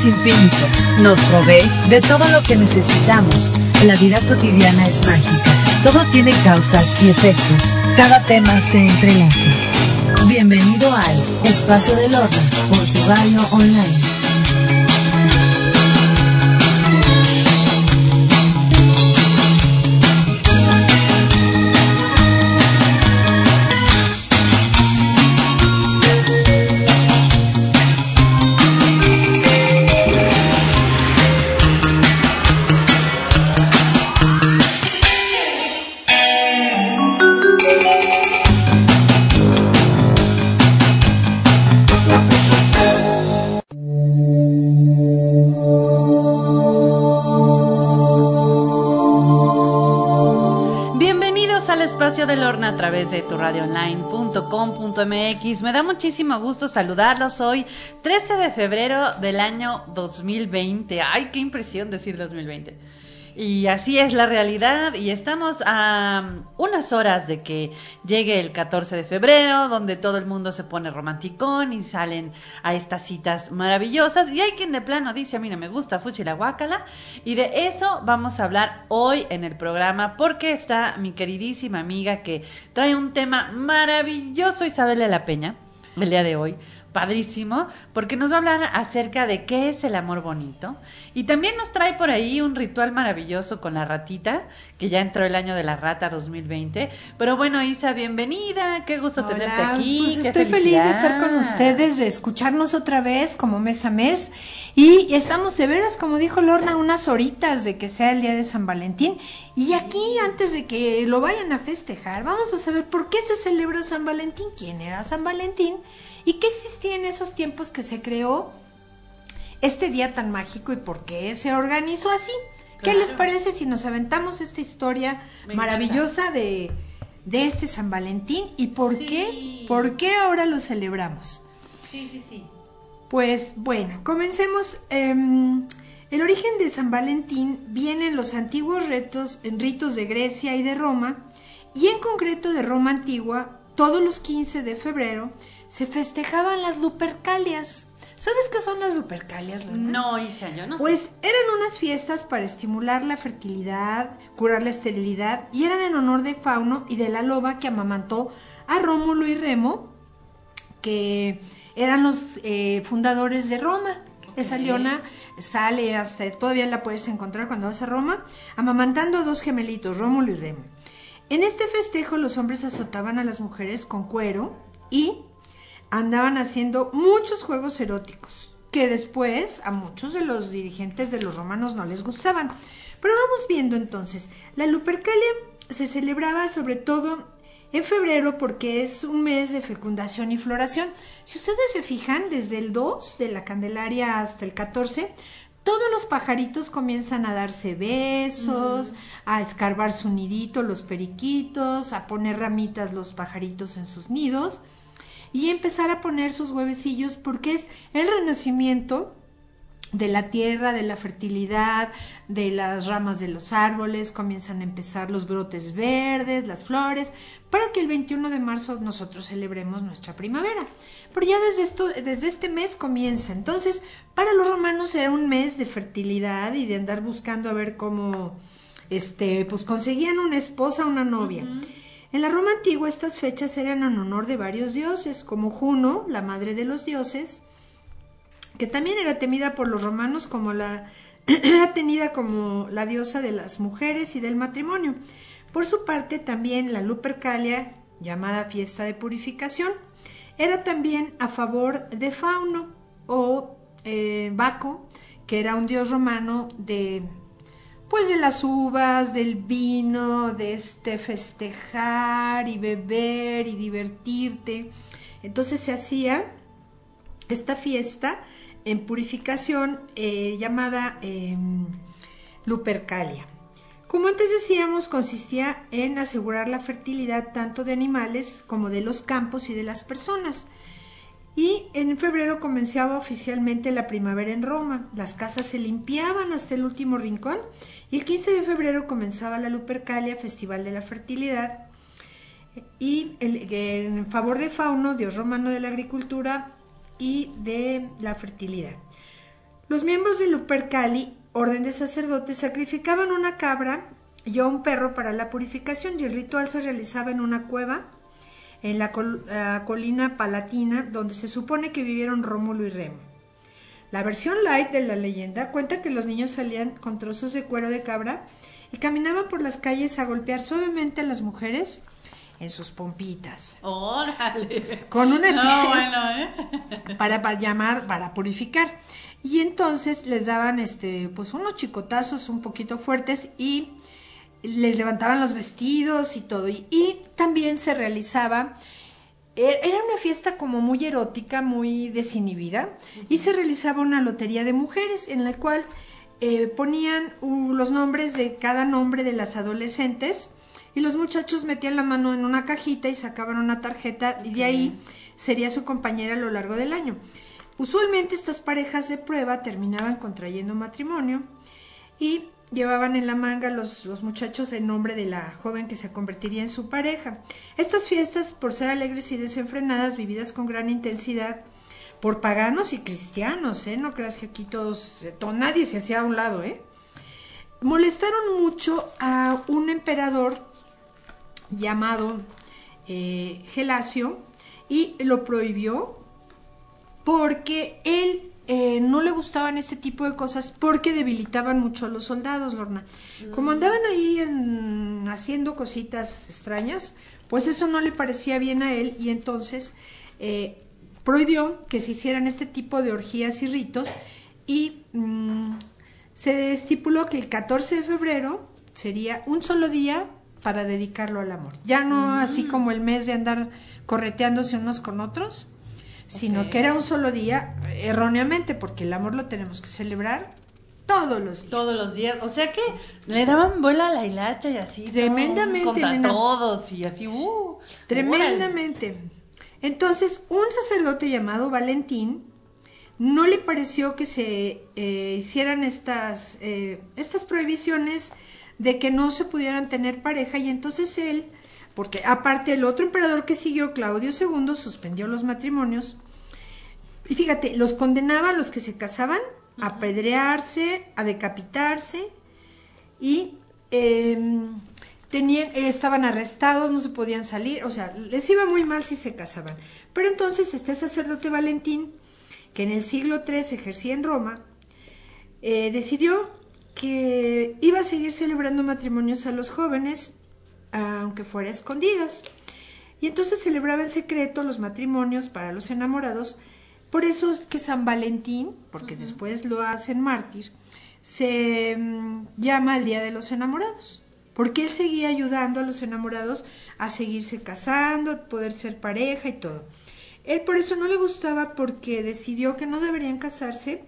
es infinito. Nos provee de todo lo que necesitamos. La vida cotidiana es mágica. Todo tiene causas y efectos. Cada tema se entrelaza. Bienvenido al Espacio del Orden por tu radio online. Través de tu radioonline.com.mx. Me da muchísimo gusto saludarlos hoy, 13 de febrero del año 2020. Ay, qué impresión decir 2020. Y así es la realidad y estamos a unas horas de que llegue el 14 de febrero, donde todo el mundo se pone romanticón y salen a estas citas maravillosas. Y hay quien de plano dice, a mí no me gusta Fuchi la guácala. Y de eso vamos a hablar hoy en el programa porque está mi queridísima amiga que trae un tema maravilloso, Isabel de la Peña, el día de hoy padrísimo, porque nos va a hablar acerca de qué es el amor bonito. Y también nos trae por ahí un ritual maravilloso con la ratita, que ya entró el año de la rata 2020. Pero bueno, Isa, bienvenida, qué gusto tenerte aquí. Pues estoy feliz de estar con ustedes, de escucharnos otra vez como mes a mes. Y estamos de veras, como dijo Lorna, unas horitas de que sea el día de San Valentín. Y aquí, antes de que lo vayan a festejar, vamos a saber por qué se celebra San Valentín, quién era San Valentín ¿Y qué existía en esos tiempos que se creó este día tan mágico y por qué se organizó así? ¿Qué les parece si nos aventamos esta historia maravillosa de, este San Valentín y por qué por qué ahora lo celebramos? Sí, sí, sí. Pues bueno, comencemos. Em, el origen de San Valentín viene en los antiguos ritos, en ritos de Grecia y de Roma, y en concreto de Roma antigua, todos los 15 de febrero se festejaban las Lupercalias. ¿Sabes qué son las Lupercalias, No, Isa, yo no Pues eran unas fiestas para estimular la fertilidad, curar la esterilidad y eran en honor de Fauno y de la loba que amamantó a Rómulo y Remo, que eran los eh, fundadores de Roma. Esa leona sale hasta, todavía la puedes encontrar cuando vas a Roma, amamantando a dos gemelitos, Rómulo y Remo. En este festejo los hombres azotaban a las mujeres con cuero y andaban haciendo muchos juegos eróticos, que después a muchos de los dirigentes de los romanos no les gustaban. Pero vamos viendo entonces, la Lupercalia se celebraba sobre todo en febrero porque es un mes de fecundación y floración. Si ustedes se fijan, desde el 2 de la Candelaria hasta el 14, todos los pajaritos comienzan a darse besos, a escarbar su nidito los periquitos, a poner ramitas los pajaritos en sus nidos y empezar a poner sus huevecillos porque es el renacimiento de la tierra, de la fertilidad, de las ramas de los árboles, comienzan a empezar los brotes verdes, las flores, para que el 21 de marzo nosotros celebremos nuestra primavera. Pero ya desde, esto, desde este mes comienza. Entonces, para los romanos era un mes de fertilidad y de andar buscando a ver cómo, este, pues conseguían una esposa, una novia. En la Roma antigua estas fechas eran en honor de varios dioses, como Juno, la madre de los dioses, que también era temida por los romanos como la tenida como la diosa de las mujeres y del matrimonio. Por su parte, también la Lupercalia, llamada fiesta de purificación, era también a favor de Fauno o eh, Baco, que era un dios romano de pues de las uvas, del vino, de este festejar y beber y divertirte. Entonces se hacía esta fiesta en purificación eh, llamada em, Lupercalia. Como antes decíamos, consistía en asegurar la fertilidad tanto de animales como de los campos y de las personas. Y en febrero comenzaba oficialmente la primavera en Roma. Las casas se limpiaban hasta el último rincón y el 15 de febrero comenzaba la Lupercalia, Festival de la Fertilidad. Y en favor de Fauno, dios romano de la agricultura y de la fertilidad. Los miembros del Lupercali, orden de sacerdotes, sacrificaban una cabra y a un perro para la purificación y el ritual se realizaba en una cueva en la, colina palatina donde se supone que vivieron Rómulo y Remo. La versión light de la leyenda cuenta que los niños salían con trozos de cuero de cabra y caminaban por las calles a golpear suavemente a las mujeres en sus pompitas. ¡Órale! Con una no, bueno, ¿eh? para, para llamar, para purificar. Y entonces les daban este, pues unos chicotazos un poquito fuertes y les levantaban los vestidos y todo. Y, y también se realizaba era una fiesta como muy erótica, muy desinhibida, y se realizaba una lotería de mujeres en la cual eh, ponían los nombres de cada nombre de las adolescentes y los muchachos metían la mano en una cajita y sacaban una tarjeta y de ahí sería su compañera a lo largo del año. Usualmente estas parejas de prueba terminaban contrayendo matrimonio y llevaban en la manga los, los muchachos el nombre de la joven que se convertiría en su pareja. Estas fiestas, por ser alegres y desenfrenadas, vividas con gran intensidad, por paganos y cristianos, ¿eh? No creas que aquí todos, eh, nadie se hacía a un lado, ¿eh? Molestaron mucho a un emperador llamado eh, Gelasio y lo prohibió porque él eh, no le gustaban este tipo de cosas porque debilitaban mucho a los soldados, Lorna. Como andaban ahí haciendo cositas extrañas, pues eso no le parecía bien a él y entonces eh, prohibió que se hicieran este tipo de orgías y ritos y mm, se estipuló que el 14 de febrero sería un solo día para dedicarlo al amor. Ya no mm. así como el mes de andar correteándose unos con otros, sino que era un solo día, erróneamente, porque el amor lo tenemos que celebrar todos los días. Todos los días. O sea que le daban vuela a la hilacha y así. Tremendamente. Contra todos y así. Uh, Tremendamente. Entonces, un sacerdote llamado Valentín no le pareció que se eh, hicieran estas, eh, estas prohibiciones de que no se pudieran tener pareja y entonces él, porque aparte el otro emperador que siguió, Claudio II, suspendió los matrimonios y fíjate, los condenaba a los que se casaban a apedrearse, a decapitarse y em, tenían, estaban arrestados, no se podían salir, o sea, les iba muy mal si se casaban. Pero entonces este sacerdote Valentín, que en el siglo III ejercía en Roma, eh, decidió que iba a seguir celebrando matrimonios a los jóvenes, aunque fuera escondidas. Y entonces celebraba en secreto los matrimonios para los enamorados. Por eso es que San Valentín, porque después lo hacen mártir, se mm, llama el Día de los Enamorados porque él seguía ayudando a los enamorados a seguirse casando, a poder ser pareja y todo. Él por eso no le gustaba porque decidió que no deberían casarse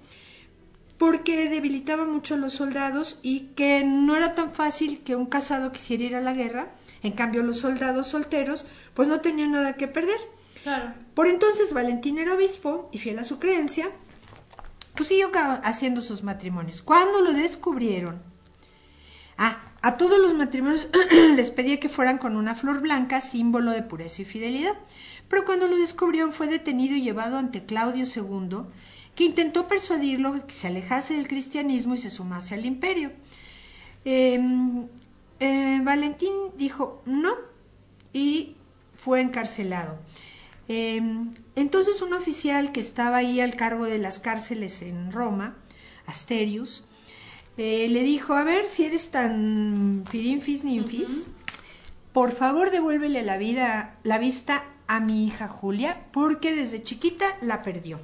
porque debilitaba mucho a los soldados y que no era tan fácil que un casado quisiera ir a la guerra. En cambio, los soldados solteros pues no tenían nada que perder. Claro. Por entonces Valentín era obispo y fiel a su creencia, pues siguió haciendo sus matrimonios. Cuando lo descubrieron, ah, a todos los matrimonios les pedía que fueran con una flor blanca, símbolo de pureza y fidelidad. Pero cuando lo descubrió fue detenido y llevado ante Claudio II, que intentó persuadirlo que se alejase del cristianismo y se sumase al imperio. Em, eh, Valentín dijo no y fue encarcelado. Em, entonces un oficial que estaba ahí al cargo de las cárceles en Roma, Asterius, eh, le dijo, a ver, si eres tan firinfis ninfis, por favor devuélvele la, vida, la vista a mi hija Julia, porque desde chiquita la perdió.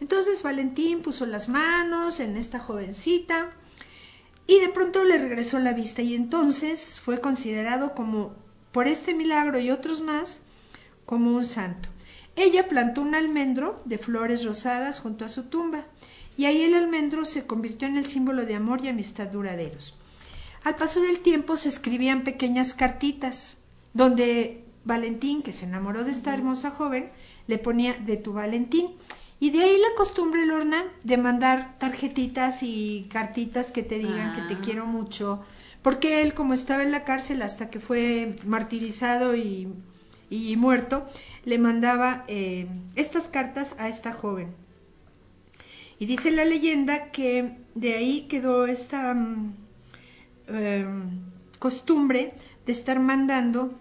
Entonces Valentín puso las manos en esta jovencita y de pronto le regresó la vista y entonces fue considerado como, por este milagro y otros más, como un santo. Ella plantó un almendro de flores rosadas junto a su tumba y ahí el almendro se convirtió en el símbolo de amor y amistad duraderos. Al paso del tiempo se escribían pequeñas cartitas donde Valentín, que se enamoró de esta hermosa joven, le ponía de tu Valentín. Y de ahí la costumbre, Lorna, de mandar tarjetitas y cartitas que te digan que te ah. quiero mucho. Porque él, como estaba en la cárcel hasta que fue martirizado y, muerto, le mandaba eh, estas cartas a esta joven. Y dice la leyenda que de ahí quedó esta mm, em, costumbre de estar mandando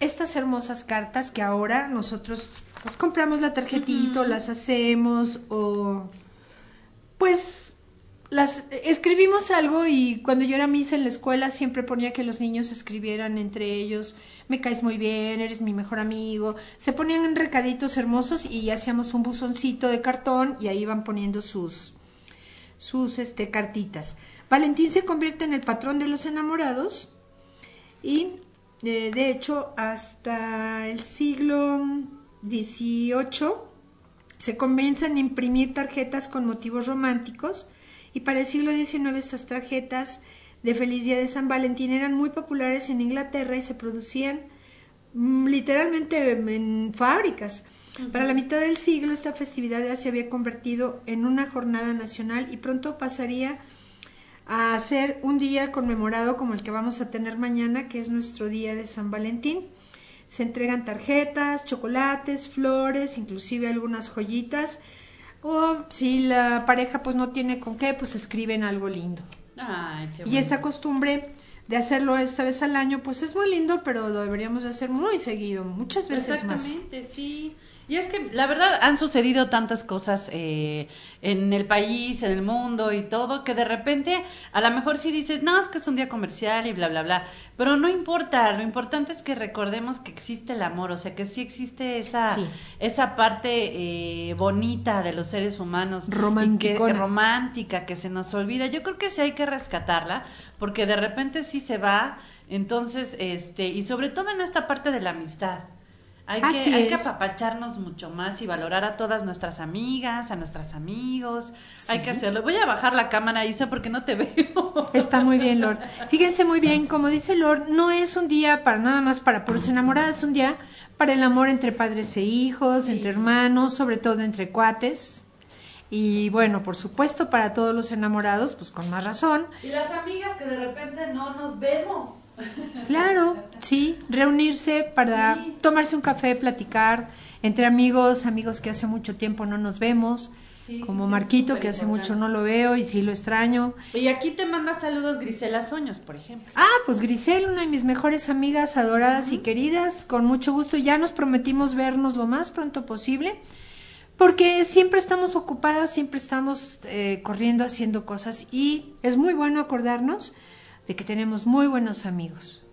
estas hermosas cartas que ahora nosotros pues, compramos la tarjetita, las hacemos o pues las escribimos algo y cuando yo era misa en la escuela siempre ponía que los niños escribieran entre ellos, me caes muy bien, eres mi mejor amigo. Se ponían en recaditos hermosos y hacíamos un buzoncito de cartón y ahí iban poniendo sus sus este cartitas. Valentín se convierte en el patrón de los enamorados y eh, de hecho hasta el siglo XVIII se comienzan a imprimir tarjetas con motivos románticos y para el siglo XIX estas tarjetas de Feliz Día de San Valentín eran muy populares en Inglaterra y se producían mm, literalmente en fábricas. Para la mitad del siglo esta festividad ya se había convertido en una jornada nacional y pronto pasaría a ser un día conmemorado como el que vamos a tener mañana, que es nuestro día de San Valentín. Se entregan tarjetas, chocolates, flores, inclusive algunas joyitas o si la pareja pues no tiene con qué, pues escriben algo lindo. Y esta costumbre de hacerlo esta vez al año, pues es muy lindo, pero lo deberíamos de hacer muy seguido, muchas veces más. Exactamente, sí. Y es que la verdad han sucedido tantas cosas eh, en el país, en el mundo y todo, que de repente a lo mejor sí dices, no, es que es un día comercial y bla, bla, bla. Pero no importa, lo importante es que recordemos que existe el amor, o sea, que sí existe esa, esa parte eh, bonita de los seres humanos. Romántica. Que, romántica, que se nos olvida. Yo creo que sí hay que rescatarla, porque de repente sí se va. Entonces, este, y sobre todo en esta parte de la amistad. Hay que, hay que apapacharnos mucho más y valorar a todas nuestras amigas, a nuestros amigos. Hay que hacerlo. Voy a bajar la cámara, Isa, porque no te veo. Está muy bien, Lord. Fíjense muy bien, como dice Lord, no es un día para nada más para puros enamoradas, es un día para el amor entre padres e hijos, entre hermanos, sobre todo entre cuates. Y bueno, por supuesto, para todos los enamorados, pues con más razón. Y las amigas que de repente no nos vemos. Claro, sí, reunirse para tomarse un café, platicar entre amigos, amigos que hace mucho tiempo no nos vemos. como Marquito, que hace mucho no lo veo y sí lo extraño. Y aquí te manda saludos Grisela Soños, por ejemplo. Ah, pues Grisel, una de mis mejores amigas, adoradas y queridas, con mucho gusto. Ya nos prometimos vernos lo más pronto posible, porque siempre estamos ocupadas, siempre estamos eh, corriendo, haciendo cosas y es muy bueno acordarnos de que tenemos muy buenos amigos.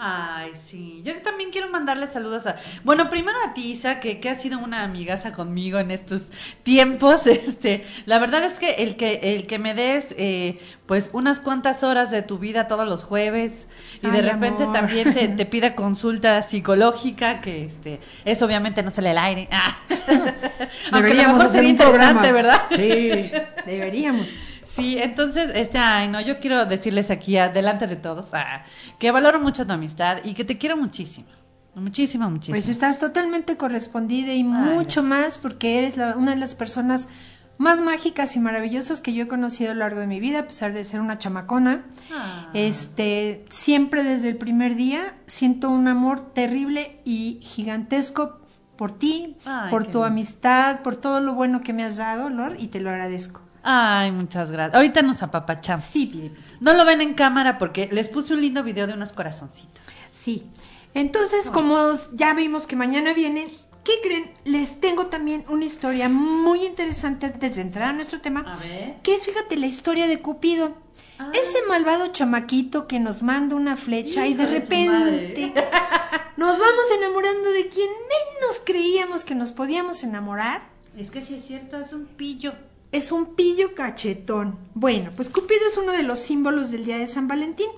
Ay, sí. Yo también quiero mandarle saludos a. Bueno, primero a ti, Isa, que, que ha sido una amigaza conmigo en estos tiempos. Este, la verdad es que el que, el que me des, eh, pues, unas cuantas horas de tu vida todos los jueves y de repente también te, te, pida consulta psicológica, que este, eso obviamente no sale al aire. Aunque a lo mejor sería interesante, ¿verdad? Sí, deberíamos. Sí, entonces, este, ay, no, yo quiero decirles aquí, delante de todos, ah, que valoro mucho tu amistad y que te quiero muchísimo. Muchísimo, muchísimo. Pues estás totalmente correspondida y mucho más porque eres una de las personas más mágicas y maravillosas que yo he conocido a lo largo de mi vida, a pesar de ser una chamacona. Ah. Este, siempre desde el primer día siento un amor terrible y gigantesco por ti, por tu amistad, por todo lo bueno que me has dado, Lor, y te lo agradezco. Ay, muchas gracias. Ahorita nos apapachamos. Sí, pide. No lo ven en cámara porque les puse un lindo video de unos corazoncitos. Sí. Entonces, como ya vimos que mañana vienen, ¿qué creen? Les tengo también una historia muy interesante antes de entrar a nuestro tema. A ver. Que es, fíjate, la historia de Cupido. Ah. Ese malvado chamaquito que nos manda una flecha y de repente nos vamos enamorando de quien menos creíamos que nos podíamos enamorar. Es que sí es cierto, es un pillo es un pillo cachetón. Bueno, pues Cupido es uno de los símbolos del día de San Valentín.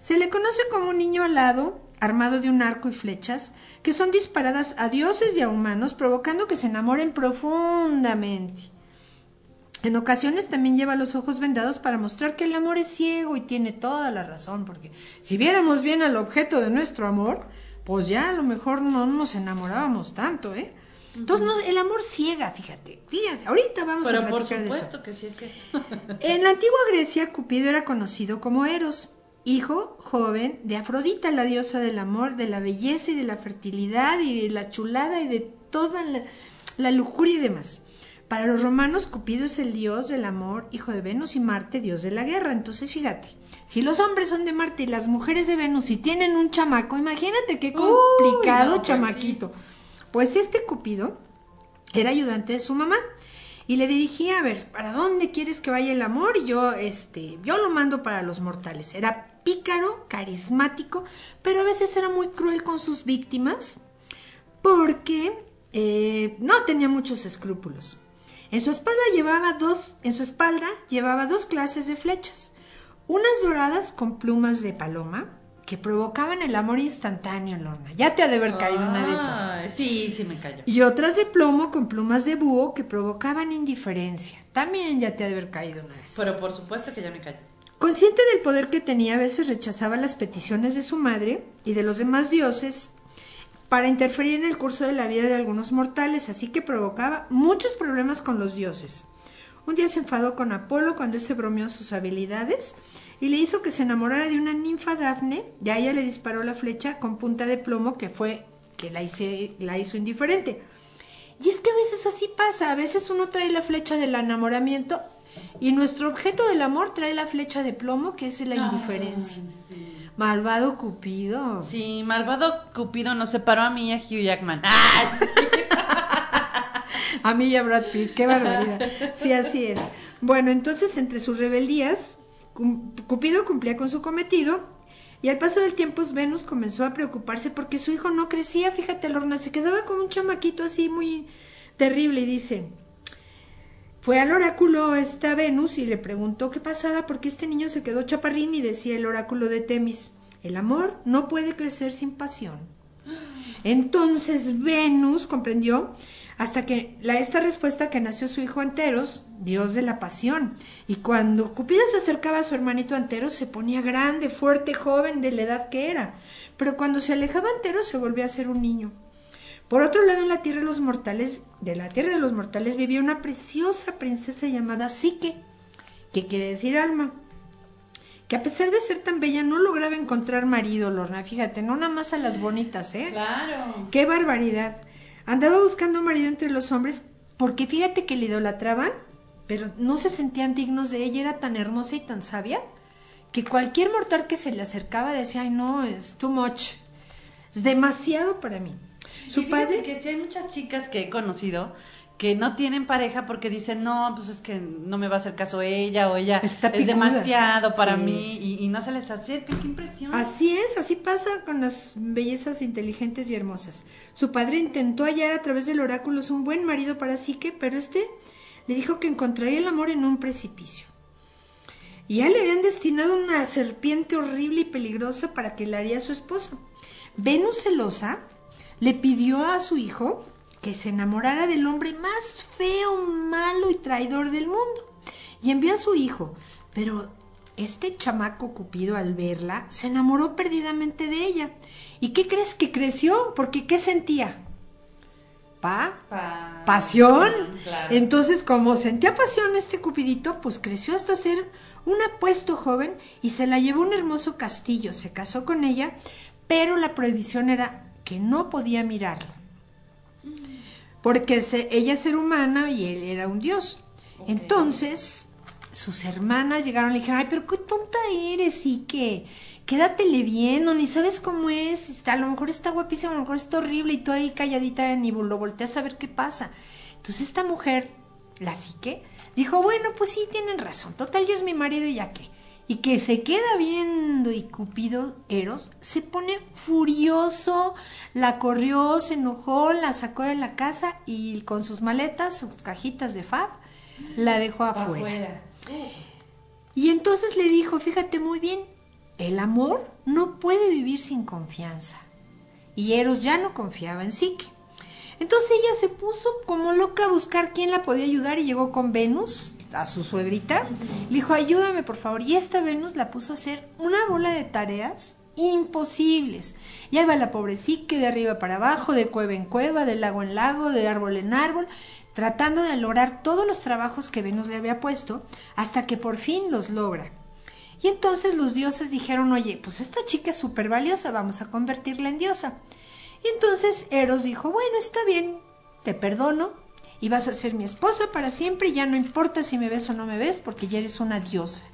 Se le conoce como un niño alado, armado de un arco y flechas, que son disparadas a dioses y a humanos, provocando que se enamoren profundamente. En ocasiones también lleva los ojos vendados para mostrar que el amor es ciego y tiene toda la razón, porque si viéramos bien al objeto de nuestro amor, pues ya a lo mejor no nos enamorábamos tanto, ¿eh? Entonces, el amor ciega, fíjate. Fíjense, ahorita vamos a platicar de eso. que sí es cierto. en la antigua Grecia, Cupido era conocido como Eros, hijo joven de Afrodita, la diosa del amor, de la belleza y de la fertilidad y de la chulada y de toda la, lujuria y demás. Para los romanos, Cupido es el dios del amor, hijo de Venus y Marte, dios de la guerra. Entonces, fíjate, si los hombres son de Marte y las mujeres de Venus y tienen un chamaco, imagínate qué complicado no, pues chamaquito. Pues este Cupido era ayudante de su mamá y le dirigía, a ver, ¿para dónde quieres que vaya el amor? Y yo, este, yo lo mando para los mortales. Era pícaro, carismático, pero a veces era muy cruel con sus víctimas porque eh, no tenía muchos escrúpulos. En su espalda llevaba dos, en su espalda llevaba dos clases de flechas, unas doradas con plumas de paloma que provocaban el amor instantáneo, Lorna. Ya te ha de haber caído una de esas. Sí, sí me cayó. Y otras de plomo con plumas de búho que provocaban indiferencia. También ya te ha de haber caído una de esas. Pero por supuesto que ya me cayó. Consciente del poder que tenía, a veces rechazaba las peticiones de su madre y de los demás dioses para interferir en el curso de la vida de algunos mortales, así que provocaba muchos problemas con los dioses. Un día se enfadó con Apolo cuando éste bromeó sus habilidades y le hizo que se enamorara de una ninfa Dafne, y a ella le disparó la flecha con punta de plomo que fue que la, hice- la hizo indiferente. Y es que a veces así pasa, a veces uno trae la flecha del enamoramiento y nuestro objeto del amor trae la flecha de plomo que es la indiferencia. Ay, sí. Malvado Cupido. Sí, malvado Cupido nos separó a mí y a Hugh Jackman. ¡Ah! A mí y a Brad Pitt, qué barbaridad. Sí, así es. Bueno, entonces entre sus rebeldías, Cupido cumplía con su cometido y al paso del tiempo Venus comenzó a preocuparse porque su hijo no crecía, fíjate, Lorna, se quedaba como un chamaquito así muy terrible y dice, fue al oráculo esta Venus y le preguntó qué pasaba porque este niño se quedó chaparrín y decía el oráculo de Temis, el amor no puede crecer sin pasión. Entonces Venus comprendió hasta que la, esta respuesta que nació su hijo Anteros, dios de la pasión. Y cuando Cupido se acercaba a su hermanito Anteros, se ponía grande, fuerte, joven, de la edad que era. Pero cuando se alejaba Anteros, se volvía a ser un niño. Por otro lado, en la tierra de los mortales, de la tierra de los mortales vivía una preciosa princesa llamada Psique, que quiere decir alma que a pesar de ser tan bella no lograba encontrar marido, Lorna. Fíjate, no nada más a las bonitas, ¿eh? Claro. ¡Qué barbaridad! Andaba buscando marido entre los hombres porque fíjate que le idolatraban, pero no se sentían dignos de ella, era tan hermosa y tan sabia que cualquier mortal que se le acercaba decía, ay no, es too much, es demasiado para mí. Su Su padre... que sí hay muchas chicas que he conocido que no tienen pareja porque dicen, no, pues es que no me va a hacer caso ella o ella Está es demasiado para Sí. mí y, y no se les acerca, qué impresión. Así es, así pasa con las bellezas inteligentes y hermosas. Su padre intentó hallar a través del oráculo un buen marido para Psique, pero este le dijo que encontraría el amor en un precipicio. Y ya le habían destinado una serpiente horrible y peligrosa para que la haría su esposa. Venus celosa le pidió a su hijo que se enamorara del hombre más feo, malo y traidor del mundo. Y envió a su hijo, pero este chamaco Cupido al verla se enamoró perdidamente de ella. ¿Y qué crees que creció? Porque ¿qué sentía? Pa, Pa- pasión. Claro. Entonces, como sentía pasión este Cupidito, pues creció hasta ser un apuesto joven y se la llevó a un hermoso castillo. Se casó con ella, pero la prohibición era que no podía mirarlo. Porque se- ella es ser humana y él era un dios. Entonces, sus hermanas llegaron y le dijeron, ay, pero qué tonta eres y que quédatele bien, o ni sabes cómo es, está- a lo mejor está guapísimo, a lo mejor está horrible y tú ahí calladita ni lo volteas a ver qué pasa. Entonces esta mujer, la psique, dijo, bueno, pues sí, tienen razón, total ya es mi marido y ya qué. Y que se queda viendo y Cupido, Eros, se pone furioso, la corrió, se enojó, la sacó de la casa y con sus maletas, sus cajitas de fab, la dejó afuera. afuera. Y entonces le dijo, fíjate muy bien, el amor no puede vivir sin confianza. Y Eros ya no confiaba en Psique. Entonces ella se puso como loca a buscar quién la podía ayudar y llegó con Venus, a su suegrita. Le dijo, ayúdame por favor. Y esta Venus la puso a hacer una bola de tareas imposibles. Y ahí va la pobre Psique de arriba para abajo, de cueva en cueva, de lago en lago, de árbol en árbol, tratando de lograr todos los trabajos que Venus le había puesto, hasta que por fin los logra. Y entonces los dioses dijeron, oye, pues esta chica es súper valiosa, vamos a convertirla en diosa. Y entonces Eros dijo, bueno, está bien, te perdono. Y vas a ser mi esposa para siempre y ya no importa si me ves o no me ves porque ya eres una diosa.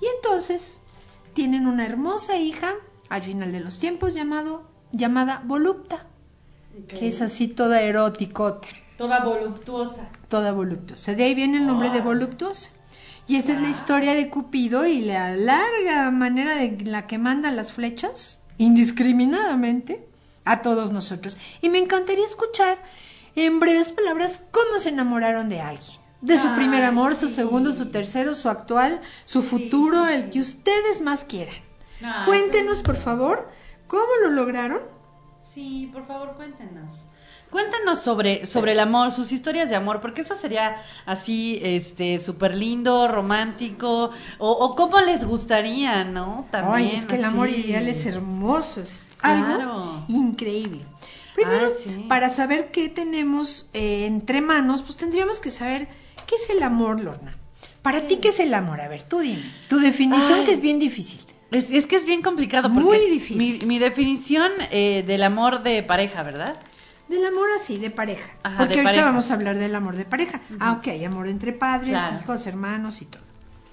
Y entonces tienen una hermosa hija al final de los tiempos llamado, llamada Volupta, que es así toda eróticote. Toda voluptuosa. Toda voluptuosa. De ahí viene el nombre de voluptuosa. Y esa es la historia de Cupido y la larga manera de la que manda las flechas, indiscriminadamente, a todos nosotros. Y me encantaría escuchar en breves palabras cómo se enamoraron de alguien. De su primer amor, su segundo, su tercero, su actual, su futuro, el que ustedes más quieran. Cuéntenos, por favor, cómo lo lograron. Sí, por favor, cuéntenos. Cuéntanos sobre, sobre el amor, sus historias de amor, porque eso sería así, este, súper lindo, romántico, o, cómo les gustaría, ¿no? También. Ay, es que el amor ideal es hermoso, es algo increíble. Primero, para saber qué tenemos eh, entre manos, pues tendríamos que saber qué es el amor, Lorna. Para ti, ¿qué es el amor? A ver, tú dime. Tu definición que es bien difícil. Es, es, que es bien complicado. Porque Muy difícil. Mi, definición eh, del amor de pareja, ¿verdad? Del amor así, de pareja. Porque ahorita vamos a hablar del amor de pareja. Aunque hay amor entre padres, hijos, hermanos y todo.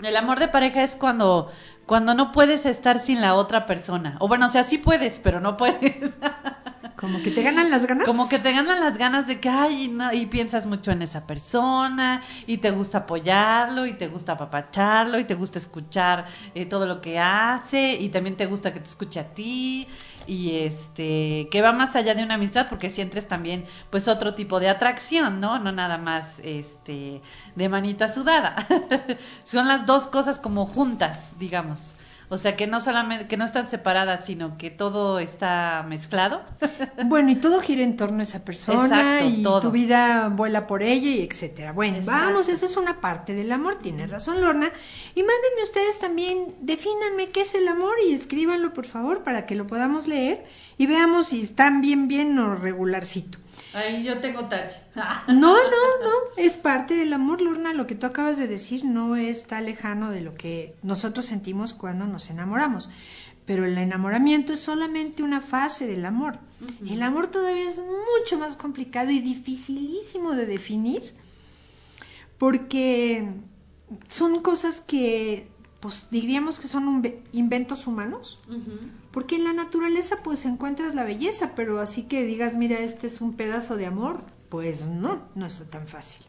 El amor de pareja es cuando, cuando no puedes estar sin la otra persona. O bueno, o sea, sí puedes, pero no puedes. Como que te ganan las ganas. Como que te ganan las ganas de que, ay, no, y piensas mucho en esa persona, y te gusta apoyarlo, y te gusta apapacharlo, y te gusta escuchar eh, todo lo que hace, y también te gusta que te escuche a ti, y este que va más allá de una amistad porque sientes también pues otro tipo de atracción no no nada más este de manita sudada. Son las dos cosas como juntas digamos o sea, que no solamente, que no están separadas, sino que todo está mezclado. Bueno, y todo gira en torno a esa persona y tu vida vuela por ella y etcétera. Bueno, vamos, esa es una parte del amor, tiene razón Lorna. Y mándenme ustedes también, defínanme qué es el amor y escríbanlo por favor para que lo podamos leer y veamos si están bien, bien o regularcito. Ahí yo tengo touch. no, no, no, es parte del amor, Lorna. Lo que tú acabas de decir no está lejano de lo que nosotros sentimos cuando nos enamoramos. Pero el enamoramiento es solamente una fase del amor. El amor todavía es mucho más complicado y dificilísimo de definir porque son cosas que, pues diríamos que son inventos humanos. Porque en la naturaleza pues encuentras la belleza, pero así que digas, mira, este es un pedazo de amor, pues no, no es tan fácil.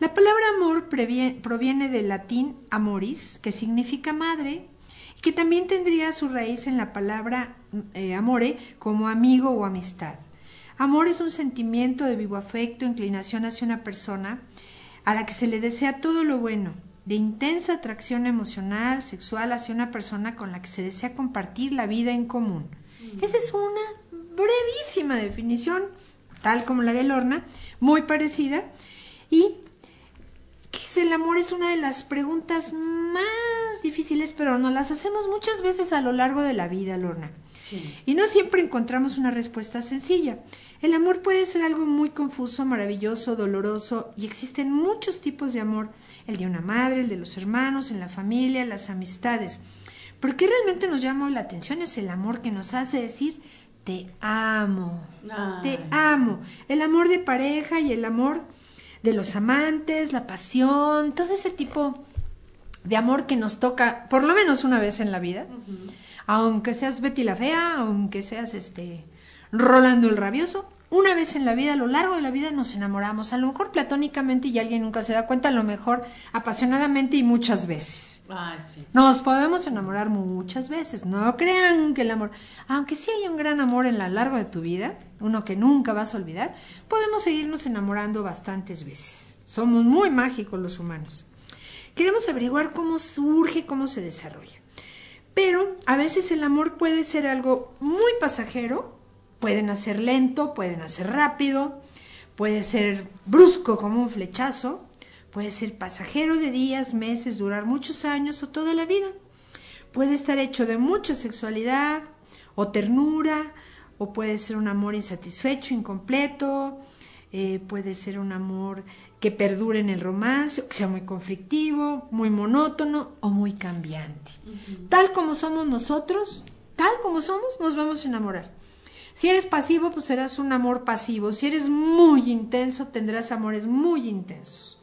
La palabra amor proviene del latín amoris, que significa madre, y que también tendría su raíz en la palabra eh, amore como amigo o amistad. Amor es un sentimiento de vivo afecto, inclinación hacia una persona a la que se le desea todo lo bueno, de intensa atracción emocional, sexual hacia una persona con la que se desea compartir la vida en común. Esa es una brevísima definición, tal como la de Lorna, muy parecida. ¿Y qué es el amor? Es una de las preguntas más difíciles, pero nos las hacemos muchas veces a lo largo de la vida, Lorna. Y no siempre encontramos una respuesta sencilla. El amor puede ser algo muy confuso, maravilloso, doloroso, y existen muchos tipos de amor, el de una madre, el de los hermanos, en la familia, las amistades. Pero qué realmente nos llama la atención es el amor que nos hace decir te amo, te amo. El amor de pareja y el amor de los amantes, la pasión, todo ese tipo de amor que nos toca por lo menos una vez en la vida. Aunque seas Betty la fea, aunque seas este Rolando el rabioso, una vez en la vida, a lo largo de la vida nos enamoramos, a lo mejor platónicamente y alguien nunca se da cuenta, a lo mejor apasionadamente y muchas veces. Nos podemos enamorar muchas veces, no crean que el amor, aunque sí hay un gran amor en la largo de tu vida, uno que nunca vas a olvidar, podemos seguirnos enamorando bastantes veces. Somos muy mágicos los humanos. Queremos averiguar cómo surge, cómo se desarrolla. Pero a veces el amor puede ser algo muy pasajero, Pueden hacer lento, pueden hacer rápido, puede ser brusco como un flechazo, puede ser pasajero de días, meses, durar muchos años o toda la vida. Puede estar hecho de mucha sexualidad o ternura, o puede ser un amor insatisfecho, incompleto, eh, puede ser un amor que perdure en el romance, que sea muy conflictivo, muy monótono o muy cambiante. Tal como somos nosotros, tal como somos, nos vamos a enamorar. Si eres pasivo, pues serás un amor pasivo. Si eres muy intenso, tendrás amores muy intensos.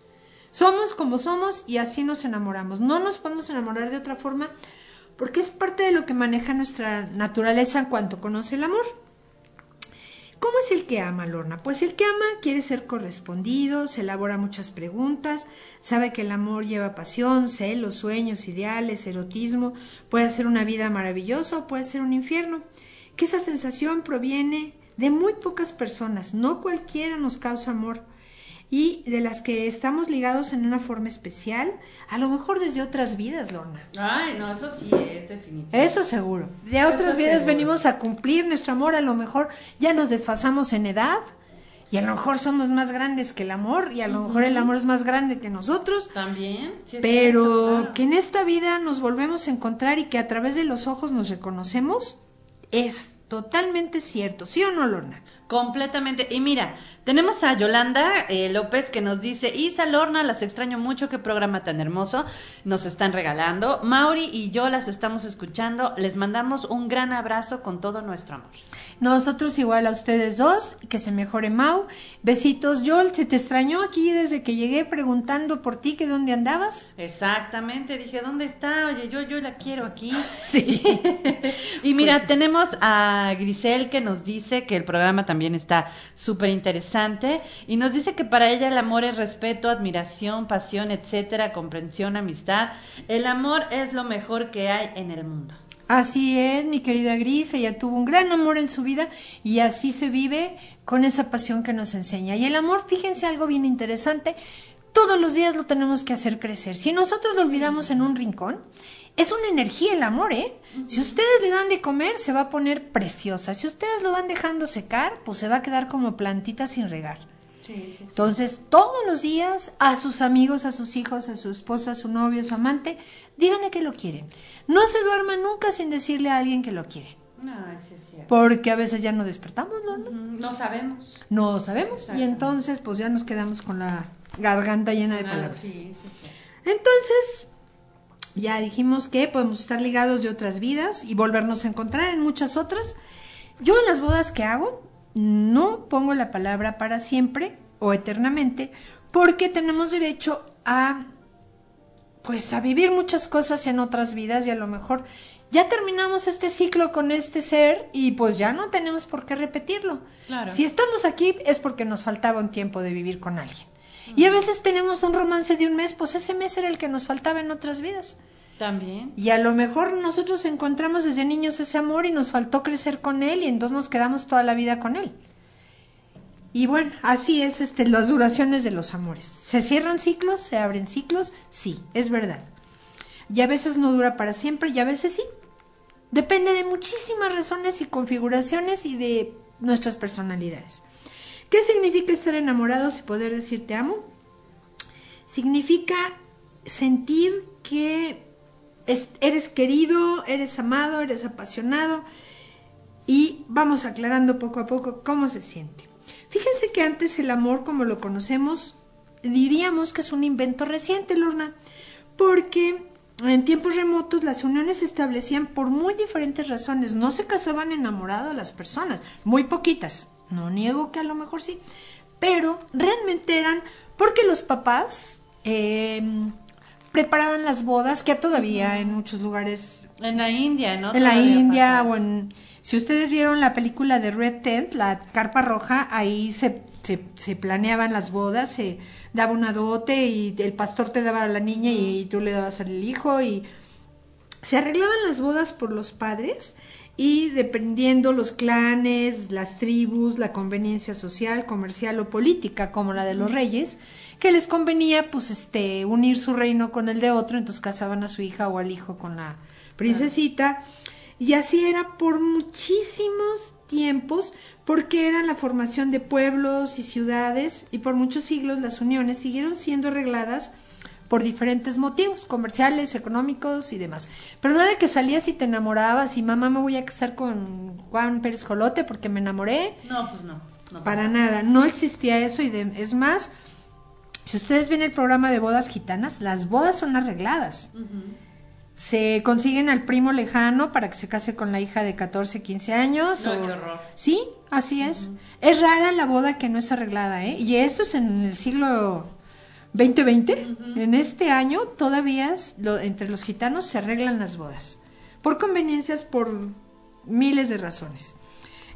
Somos como somos y así nos enamoramos. No nos podemos enamorar de otra forma porque es parte de lo que maneja nuestra naturaleza en cuanto conoce el amor. ¿Cómo es el que ama, Lorna? Pues el que ama quiere ser correspondido, se elabora muchas preguntas, sabe que el amor lleva pasión, celos, sueños, ideales, erotismo, puede ser una vida maravillosa o puede ser un infierno. Que esa sensación proviene de muy pocas personas, no cualquiera nos causa amor y de las que estamos ligados en una forma especial, a lo mejor desde otras vidas, Lorna. Ay, no, eso sí es definitivo. Eso seguro. De otras vidas venimos a cumplir nuestro amor, a lo mejor ya nos desfasamos en edad. Y a lo mejor somos más grandes que el amor, y a lo mejor el amor es más grande que nosotros. También. pero que en esta vida nos volvemos a encontrar y que a través de los ojos nos reconocemos, es totalmente cierto. ¿Sí o no, Lorna? Completamente. Y mira, tenemos a Yolanda eh, López que nos dice, Isa Lorna, las extraño mucho, qué programa tan hermoso nos están regalando. Mauri y yo las estamos escuchando, les mandamos un gran abrazo con todo nuestro amor. Nosotros igual a ustedes dos, que se mejore Mau. Besitos, Yol, ¿se te extrañó aquí desde que llegué preguntando por ti que dónde andabas? Exactamente, dije, ¿dónde está? Oye, yo, yo la quiero aquí. Sí. y mira, pues tenemos a Grisel que nos dice que el programa también está súper interesante y nos dice que para ella el amor es respeto, admiración, pasión, etcétera, comprensión, amistad. El amor es lo mejor que hay en el mundo. Así es, mi querida Gris, ella tuvo un gran amor en su vida y así se vive con esa pasión que nos enseña. Y el amor, fíjense algo bien interesante, todos los días lo tenemos que hacer crecer. Si nosotros lo olvidamos en un rincón, es una energía el amor, ¿eh? Si ustedes le dan de comer, se va a poner preciosa. Si ustedes lo van dejando secar, pues se va a quedar como plantita sin regar. Entonces, todos los días a sus amigos, a sus hijos, a su esposo, a su novio, a su amante, díganle que lo quieren. No se duerma nunca sin decirle a alguien que lo quiere. No, sí es cierto. Porque a veces ya no despertamos, ¿no? No sabemos. No sabemos. Y entonces, pues ya nos quedamos con la garganta llena de ah, palabras. Entonces, ya dijimos que podemos estar ligados de otras vidas y volvernos a encontrar en muchas otras. Yo en las bodas que hago, no pongo la palabra para siempre o eternamente, porque tenemos derecho a pues a vivir muchas cosas en otras vidas y a lo mejor ya terminamos este ciclo con este ser y pues ya no tenemos por qué repetirlo. Si estamos aquí es porque nos faltaba un tiempo de vivir con alguien. Y a veces tenemos un romance de un mes, pues ese mes era el que nos faltaba en otras vidas. También. Y a lo mejor nosotros encontramos desde niños ese amor y nos faltó crecer con él y entonces nos quedamos toda la vida con él. Y bueno, así es este, las duraciones de los amores. ¿Se cierran ciclos? ¿Se abren ciclos? Sí, es verdad. Y a veces no dura para siempre y a veces sí. Depende de muchísimas razones y configuraciones y de nuestras personalidades. ¿Qué significa estar enamorados y poder decir te amo? Significa sentir que eres querido, eres amado, eres apasionado y vamos aclarando poco a poco cómo se siente. Fíjense que antes el amor como lo conocemos diríamos que es un invento reciente, Lorna, porque en tiempos remotos las uniones se establecían por muy diferentes razones. No se casaban enamorados las personas, muy poquitas. No niego que a lo mejor sí, pero realmente eran porque los papás eh, preparaban las bodas, que todavía en muchos lugares... En la India, ¿no? En la India o en... Si ustedes vieron la película de Red Tent, la carpa roja, ahí se, se, planeaban las bodas, se daba una dote y el pastor te daba a la niña y, tú le dabas al hijo y se arreglaban las bodas por los padres y dependiendo los clanes, las tribus, la conveniencia social, comercial o política, como la de los reyes, que les convenía pues este unir su reino con el de otro, entonces casaban a su hija o al hijo con la princesita y así era por muchísimos tiempos porque era la formación de pueblos y ciudades y por muchos siglos las uniones siguieron siendo arregladas por diferentes motivos, comerciales, económicos y demás. Pero nada de que salías y te enamorabas y mamá me voy a casar con Juan Pérez Colote porque me enamoré. No, pues no. no para nada, no existía eso y de, es más, si ustedes ven el programa de bodas gitanas, las bodas son arregladas. se consiguen al primo lejano para que se case con la hija de 14, 15 años. No, o- qué horror. Sí, así es. Es rara la boda que no es arreglada, ¿eh? Y esto es en el siglo 2020. En este año todavía lo- entre los gitanos se arreglan las bodas. Por conveniencias, por miles de razones.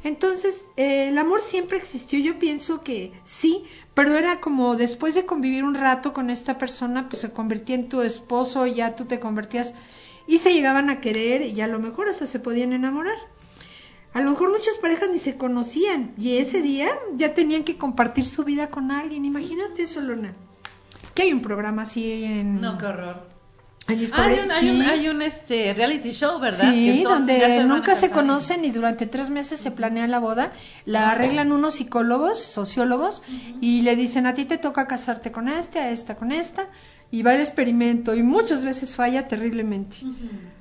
Entonces, eh, el amor siempre existió. Yo pienso que sí, pero era como después de convivir un rato con esta persona, pues se convertía en tu esposo, y ya tú te convertías y se llegaban a querer y a lo mejor hasta se podían enamorar. A lo mejor muchas parejas ni se conocían y ese día ya tenían que compartir su vida con alguien. Imagínate eso, Lorna. Que hay un programa así en, No, qué horror. Ah, hay un, hay un, hay un, este, reality show, ¿verdad? Sí, Que son- ya donde nunca se conocen y durante tres meses se planea la boda. La arreglan unos psicólogos, sociólogos, y le dicen a ti te toca casarte con este, a esta con esta, y va el experimento y muchas veces falla terriblemente.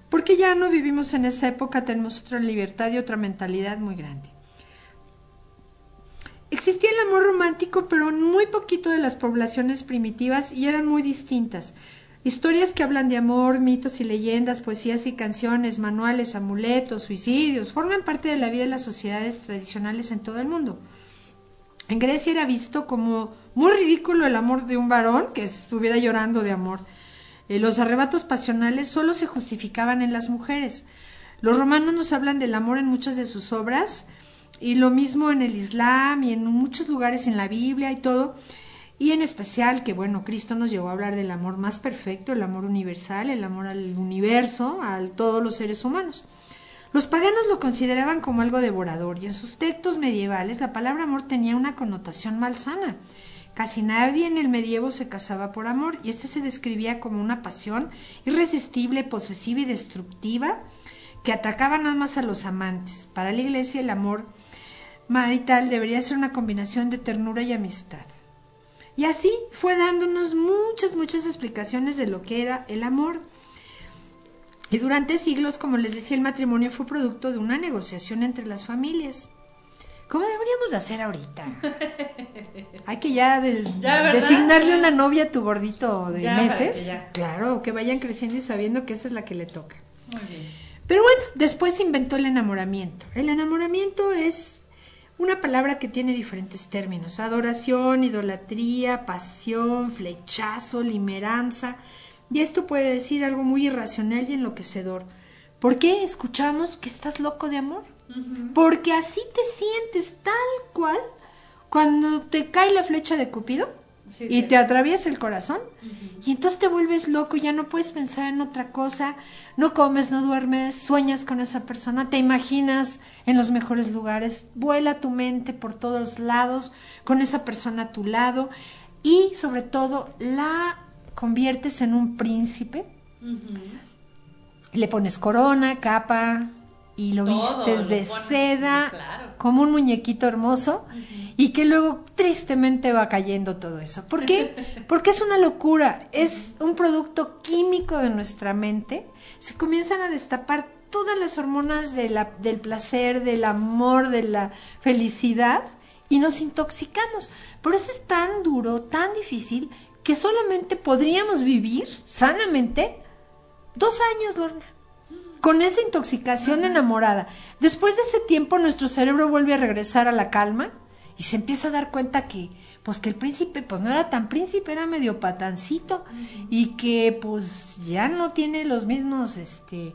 Porque ya no vivimos en esa época, tenemos otra libertad y otra mentalidad muy grande. Existía el amor romántico, pero en muy poquito de las poblaciones primitivas y eran muy distintas. Historias que hablan de amor, mitos y leyendas, poesías y canciones, manuales, amuletos, suicidios, forman parte de la vida de las sociedades tradicionales en todo el mundo. En Grecia era visto como muy ridículo el amor de un varón que estuviera llorando de amor. Eh, los arrebatos pasionales solo se justificaban en las mujeres. Los romanos nos hablan del amor en muchas de sus obras y lo mismo en el Islam y en muchos lugares en la Biblia y todo. Y en especial que, bueno, Cristo nos llevó a hablar del amor más perfecto, el amor universal, el amor al universo, a todos los seres humanos. Los paganos lo consideraban como algo devorador y en sus textos medievales la palabra amor tenía una connotación malsana. Casi nadie en el medievo se casaba por amor y este se describía como una pasión irresistible, posesiva y destructiva que atacaba nada más a los amantes. Para la iglesia el amor marital debería ser una combinación de ternura y amistad. Y así fue dándonos muchas, muchas explicaciones de lo que era el amor. Y durante siglos, como les decía, el matrimonio fue producto de una negociación entre las familias. ¿Cómo deberíamos de hacer ahorita? Hay que ya, de- Ya, ¿verdad? designarle una novia a tu gordito de Ya, meses. ya. Claro, que vayan creciendo y sabiendo que esa es la que le toca. Muy bien. Pero bueno, después se inventó el enamoramiento. El enamoramiento es una palabra que tiene diferentes términos. Adoración, idolatría, pasión, flechazo, limeranza. Y esto puede decir algo muy irracional y enloquecedor. ¿Por qué escuchamos que estás loco de amor? Porque así te sientes tal cual cuando te cae la flecha de Cupido Sí, y sí. te atraviesa el corazón. Y entonces te vuelves loco, ya no puedes pensar en otra cosa, no comes, no duermes, sueñas con esa persona, te imaginas en los mejores lugares, vuela tu mente por todos lados con esa persona a tu lado y sobre todo la conviertes en un príncipe, le pones corona, capa y lo Todo, vistes lo de pones, seda claro. como un muñequito hermoso y que luego tristemente va cayendo todo eso. ¿Por qué? Porque es una locura, es un producto químico de nuestra mente. Se comienzan a destapar todas las hormonas de la- del placer, del amor, de la felicidad y nos intoxicamos. Por eso es tan duro, tan difícil, que solamente podríamos vivir sanamente dos años, Lorna con esa intoxicación enamorada. Después de ese tiempo nuestro cerebro vuelve a regresar a la calma y se empieza a dar cuenta que pues que el príncipe pues no era tan príncipe, era medio patancito y que pues ya no tiene los mismos este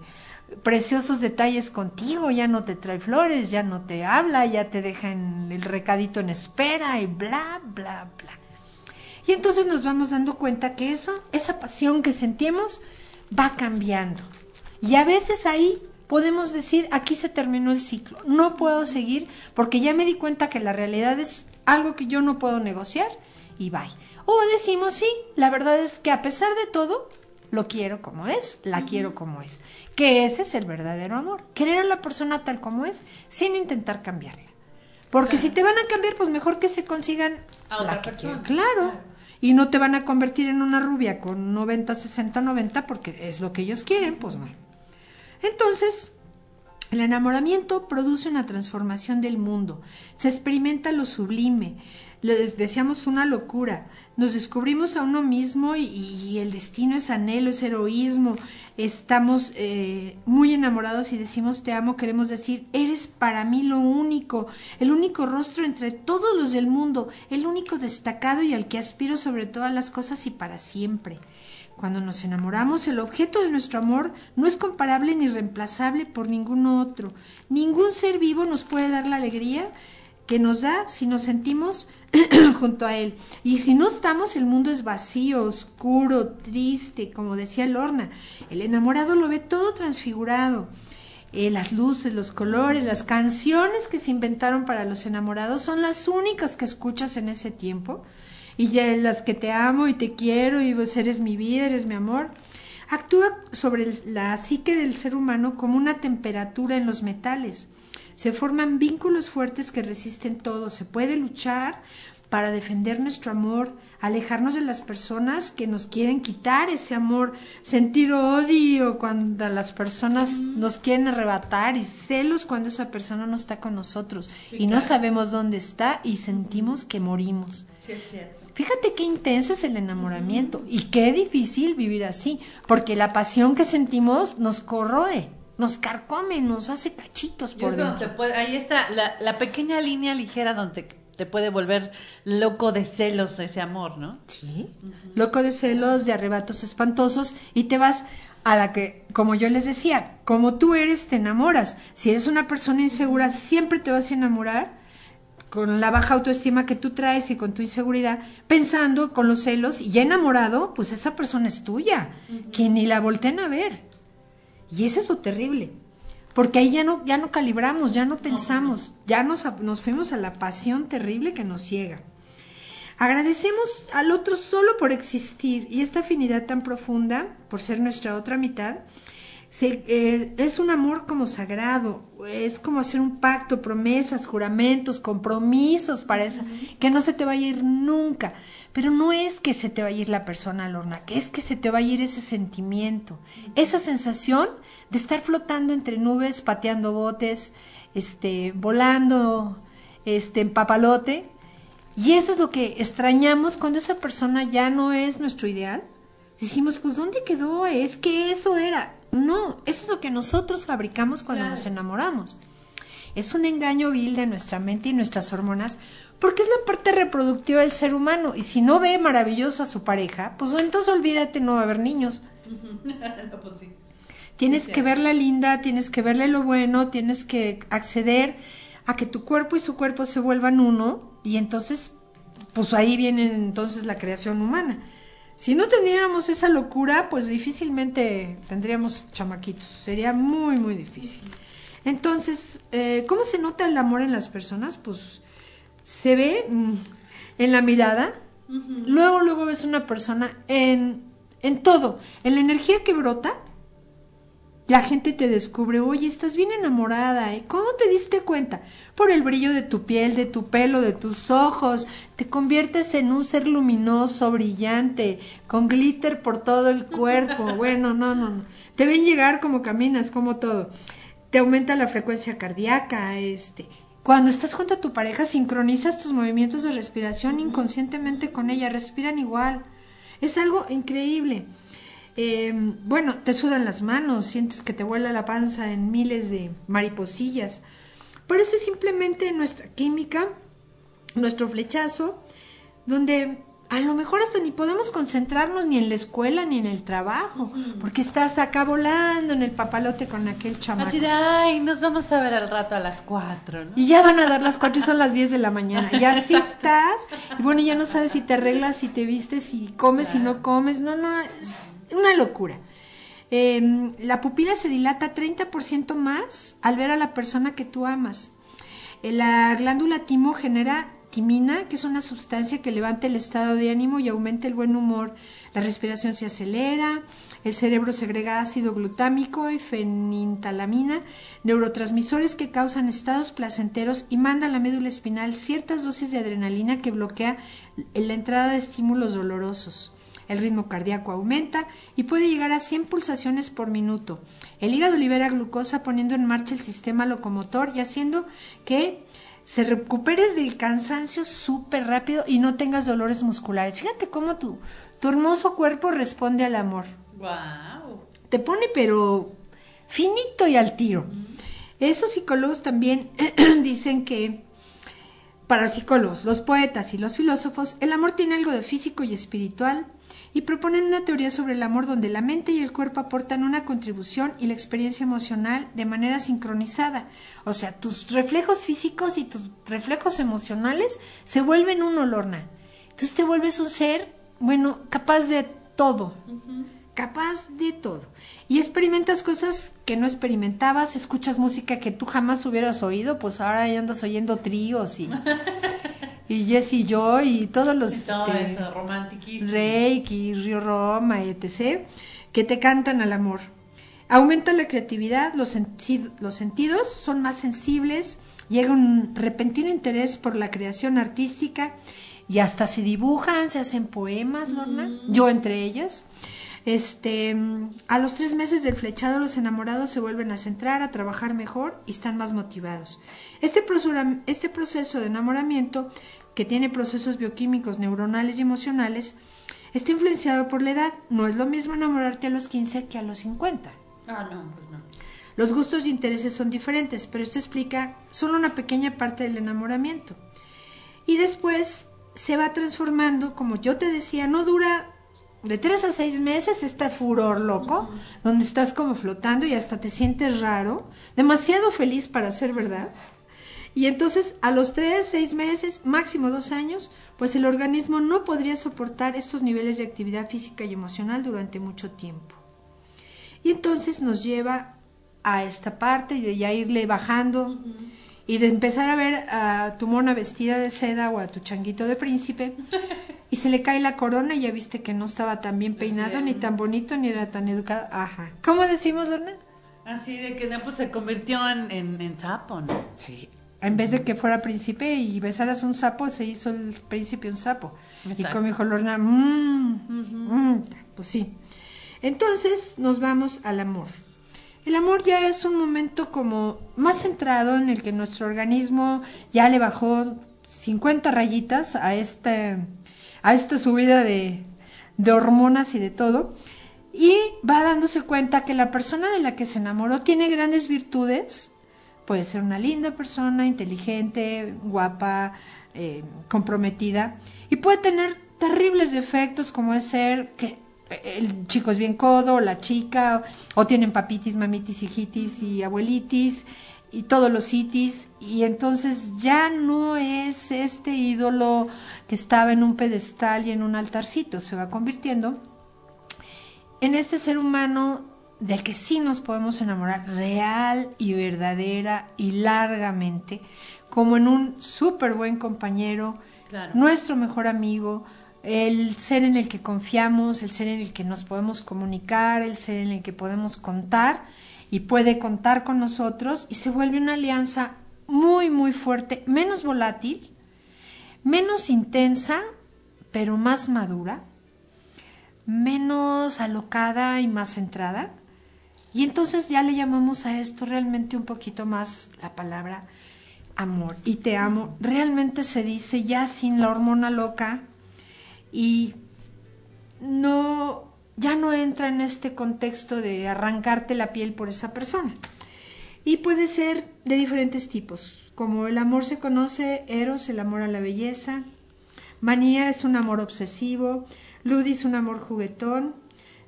preciosos detalles contigo, ya no te trae flores, ya no te habla, ya te deja en el recadito en espera y bla bla bla. Y entonces nos vamos dando cuenta que eso, esa pasión que sentimos, va cambiando. Y a veces ahí podemos decir, aquí se terminó el ciclo, no puedo seguir porque ya me di cuenta que la realidad es algo que yo no puedo negociar y bye. O decimos, sí, la verdad es que a pesar de todo, lo quiero como es, la quiero como es. Que ese es el verdadero amor, querer a la persona tal como es sin intentar cambiarla. Porque si te van a cambiar, pues mejor que se consigan A otra persona. Claro. claro. Y no te van a convertir en una rubia con 90, 60, 90 porque es lo que ellos quieren, pues no. Entonces, El enamoramiento produce una transformación del mundo, se experimenta lo sublime, les deseamos una locura, nos descubrimos a uno mismo y, el destino es anhelo, es heroísmo, estamos eh, muy enamorados y decimos te amo, queremos decir, eres para mí lo único, el único rostro entre todos los del mundo, el único destacado y al que aspiro sobre todas las cosas y para siempre. Cuando nos enamoramos, el objeto de nuestro amor no es comparable ni reemplazable por ningún otro. Ningún ser vivo nos puede dar la alegría que nos da si nos sentimos junto a Él. Y si no estamos, el mundo es vacío, oscuro, triste, como decía Lorna. El enamorado lo ve todo transfigurado. Eh, las luces, los colores, las canciones que se inventaron para los enamorados son las únicas que escuchas en ese tiempo y ya las que te amo y te quiero y eres mi vida, eres mi amor, actúa sobre la psique del ser humano como una temperatura en los metales. Se forman vínculos fuertes que resisten todo. Se puede luchar para defender nuestro amor, alejarnos de las personas que nos quieren quitar ese amor, sentir odio cuando las personas nos quieren arrebatar y celos cuando esa persona no está con nosotros y no sabemos dónde está y sentimos que morimos. Sí, es cierto. Fíjate qué intenso es el enamoramiento y qué difícil vivir así, porque la pasión que sentimos nos corroe, nos carcome, nos hace cachitos por dentro. ahí está la, pequeña línea ligera donde te puede volver loco de celos ese amor, ¿no? Sí, loco de celos, de arrebatos espantosos y te vas a la que, como yo les decía, como tú eres, te enamoras. Si eres una persona insegura, siempre te vas a enamorar con la baja autoestima que tú traes y con tu inseguridad, pensando con los celos y ya enamorado, pues esa persona es tuya, que ni la volteen a ver. Y eso es lo terrible, porque ahí ya no, ya no calibramos, ya no pensamos, ya nos, nos fuimos a la pasión terrible que nos ciega. Agradecemos al otro solo por existir y esta afinidad tan profunda, por ser nuestra otra mitad, eh, es un amor como sagrado, es como hacer un pacto, promesas, juramentos, compromisos para esa, que no se te va a ir nunca. Pero no es que se te va a ir la persona, Lorna, que es que se te va a ir ese sentimiento, esa sensación de estar flotando entre nubes, pateando botes, este, volando, este, en papalote. Y eso es lo que extrañamos cuando esa persona ya no es nuestro ideal. Decimos, pues, ¿dónde quedó? Es que eso era no, eso es lo que nosotros fabricamos cuando nos enamoramos. Es un engaño vil de nuestra mente y nuestras hormonas porque es la parte reproductiva del ser humano y si no ve maravillosa a su pareja, pues entonces olvídate, no va a haber niños. Pues tienes que verla linda, tienes que verle lo bueno, tienes que acceder a que tu cuerpo y su cuerpo se vuelvan uno y entonces, pues ahí viene entonces la creación humana. Si no tendríamos esa locura, pues difícilmente tendríamos chamaquitos. Sería muy, muy difícil. Entonces, eh, ¿cómo se nota el amor en las personas? Pues se ve mm, en la mirada. Luego, luego ves una persona en, en todo, en la energía que brota la gente te descubre, oye, estás bien enamorada, ¿eh? ¿Cómo te diste cuenta? Por el brillo de tu piel, de tu pelo, de tus ojos. Te conviertes en un ser luminoso, brillante, con glitter por todo el cuerpo. Bueno, no, no, no. Te ven llegar como caminas, como todo. Te aumenta la frecuencia cardíaca, este. Cuando estás junto a tu pareja, sincronizas tus movimientos de respiración inconscientemente con ella, respiran igual. Es algo increíble. Em, bueno, te sudan las manos, sientes que te vuela la panza en miles de mariposillas. Pero eso es simplemente nuestra química, nuestro flechazo, donde a lo mejor hasta ni podemos concentrarnos ni en la escuela ni en el trabajo, porque estás acá volando en el papalote con aquel chamaco. Así de, ay, nos vamos a ver al rato a las cuatro, ¿no? Y ya van a dar las cuatro y son las diez de la mañana. Y así estás. Y bueno, ya no sabes si te arreglas, si te vistes, si comes, si no comes. No, no, una locura. Em, la pupila se dilata 30% más al ver a la persona que tú amas. Eh, la glándula timo genera timina, que es una sustancia que levanta el estado de ánimo y aumenta el buen humor. La respiración se acelera, el cerebro segrega ácido glutámico y fenintalamina, neurotransmisores que causan estados placenteros y manda a la médula espinal ciertas dosis de adrenalina que bloquea la entrada de estímulos dolorosos. el ritmo cardíaco aumenta y puede llegar a 100 pulsaciones por minuto. El hígado libera glucosa poniendo en marcha el sistema locomotor y haciendo que se recuperes del cansancio súper rápido y no tengas dolores musculares. Fíjate cómo tu, tu hermoso cuerpo responde al amor. Wow. Te pone pero finito y al tiro. Esos psicólogos también dicen que para los psicólogos, los poetas y los filósofos, el amor tiene algo de físico y espiritual y proponen una teoría sobre el amor donde la mente y el cuerpo aportan una contribución y la experiencia emocional de manera sincronizada. O sea, tus reflejos físicos y tus reflejos emocionales se vuelven un olorna. Entonces te vuelves un ser, bueno, capaz de todo capaz de todo. Y experimentas cosas que no experimentabas, escuchas música que tú jamás hubieras oído, pues ahora ya andas oyendo tríos y, y Jesse y yo y todos los... Y todo este, eso, romantiquísimo. Reiki, Río Roma, etc., que te cantan al amor. Aumenta la creatividad, los, sentidos son más sensibles, llega un repentino interés por la creación artística y hasta se dibujan, se hacen poemas, Lorna, yo entre ellas. Este, mm, a los tres meses del flechado, los enamorados se vuelven a centrar, a trabajar mejor y están más motivados. Este, este proceso de enamoramiento, que tiene procesos bioquímicos, neuronales y emocionales, está influenciado por la edad. No es lo mismo enamorarte a los 15 que a los 50. Ah, no, pues no. Los gustos y intereses son diferentes, pero esto explica solo una pequeña parte del enamoramiento. Y después se va transformando, como yo te decía, no dura de tres a seis meses este furor loco, donde estás como flotando y hasta te sientes raro, demasiado feliz para ser verdad. Y entonces a los tres, seis meses, máximo dos años, pues el organismo no podría soportar estos niveles de actividad física y emocional durante mucho tiempo. Y entonces nos lleva a esta parte y de ya irle bajando y de empezar a ver a tu mona vestida de seda o a tu changuito de príncipe y se le cae la corona y ya viste que no estaba tan bien peinado, ni tan bonito, ni era tan educado. Ajá. ¿Cómo decimos, Lorna? Así de que no, pues se convirtió en, en, en sapo, ¿no? Sí. En vez de que fuera príncipe y besaras un sapo, se hizo el príncipe un sapo. Y Exacto. como dijo Lorna, mmm, mm, pues sí. Entonces nos vamos al amor. El amor ya es un momento como más centrado en el que nuestro organismo ya le bajó 50 rayitas a este a esta subida de, de hormonas y de todo y va dándose cuenta que la persona de la que se enamoró tiene grandes virtudes, puede ser una linda persona, inteligente, guapa, eh, comprometida y puede tener terribles defectos como es ser que el chico es bien codo, la chica, o tienen papitis, mamitis, hijitis y abuelitis, y todos los itis, y entonces ya no es este ídolo que estaba en un pedestal y en un altarcito, se va convirtiendo en este ser humano del que sí nos podemos enamorar real y verdadera y largamente, como en un súper buen compañero, Claro. nuestro mejor amigo, el ser en el que confiamos, el ser en el que nos podemos comunicar, el ser en el que podemos contar y puede contar con nosotros y se vuelve una alianza muy, muy fuerte, menos volátil, menos intensa, pero más madura, menos alocada y más centrada. Y entonces ya le llamamos a esto realmente un poquito más la palabra amor. Y te amo. Realmente se dice ya sin la hormona loca y no ya no entra en este contexto de arrancarte la piel por esa persona. Y puede ser de diferentes tipos, como el amor se conoce, eros, el amor a la belleza, manía es un amor obsesivo, ludis un amor juguetón,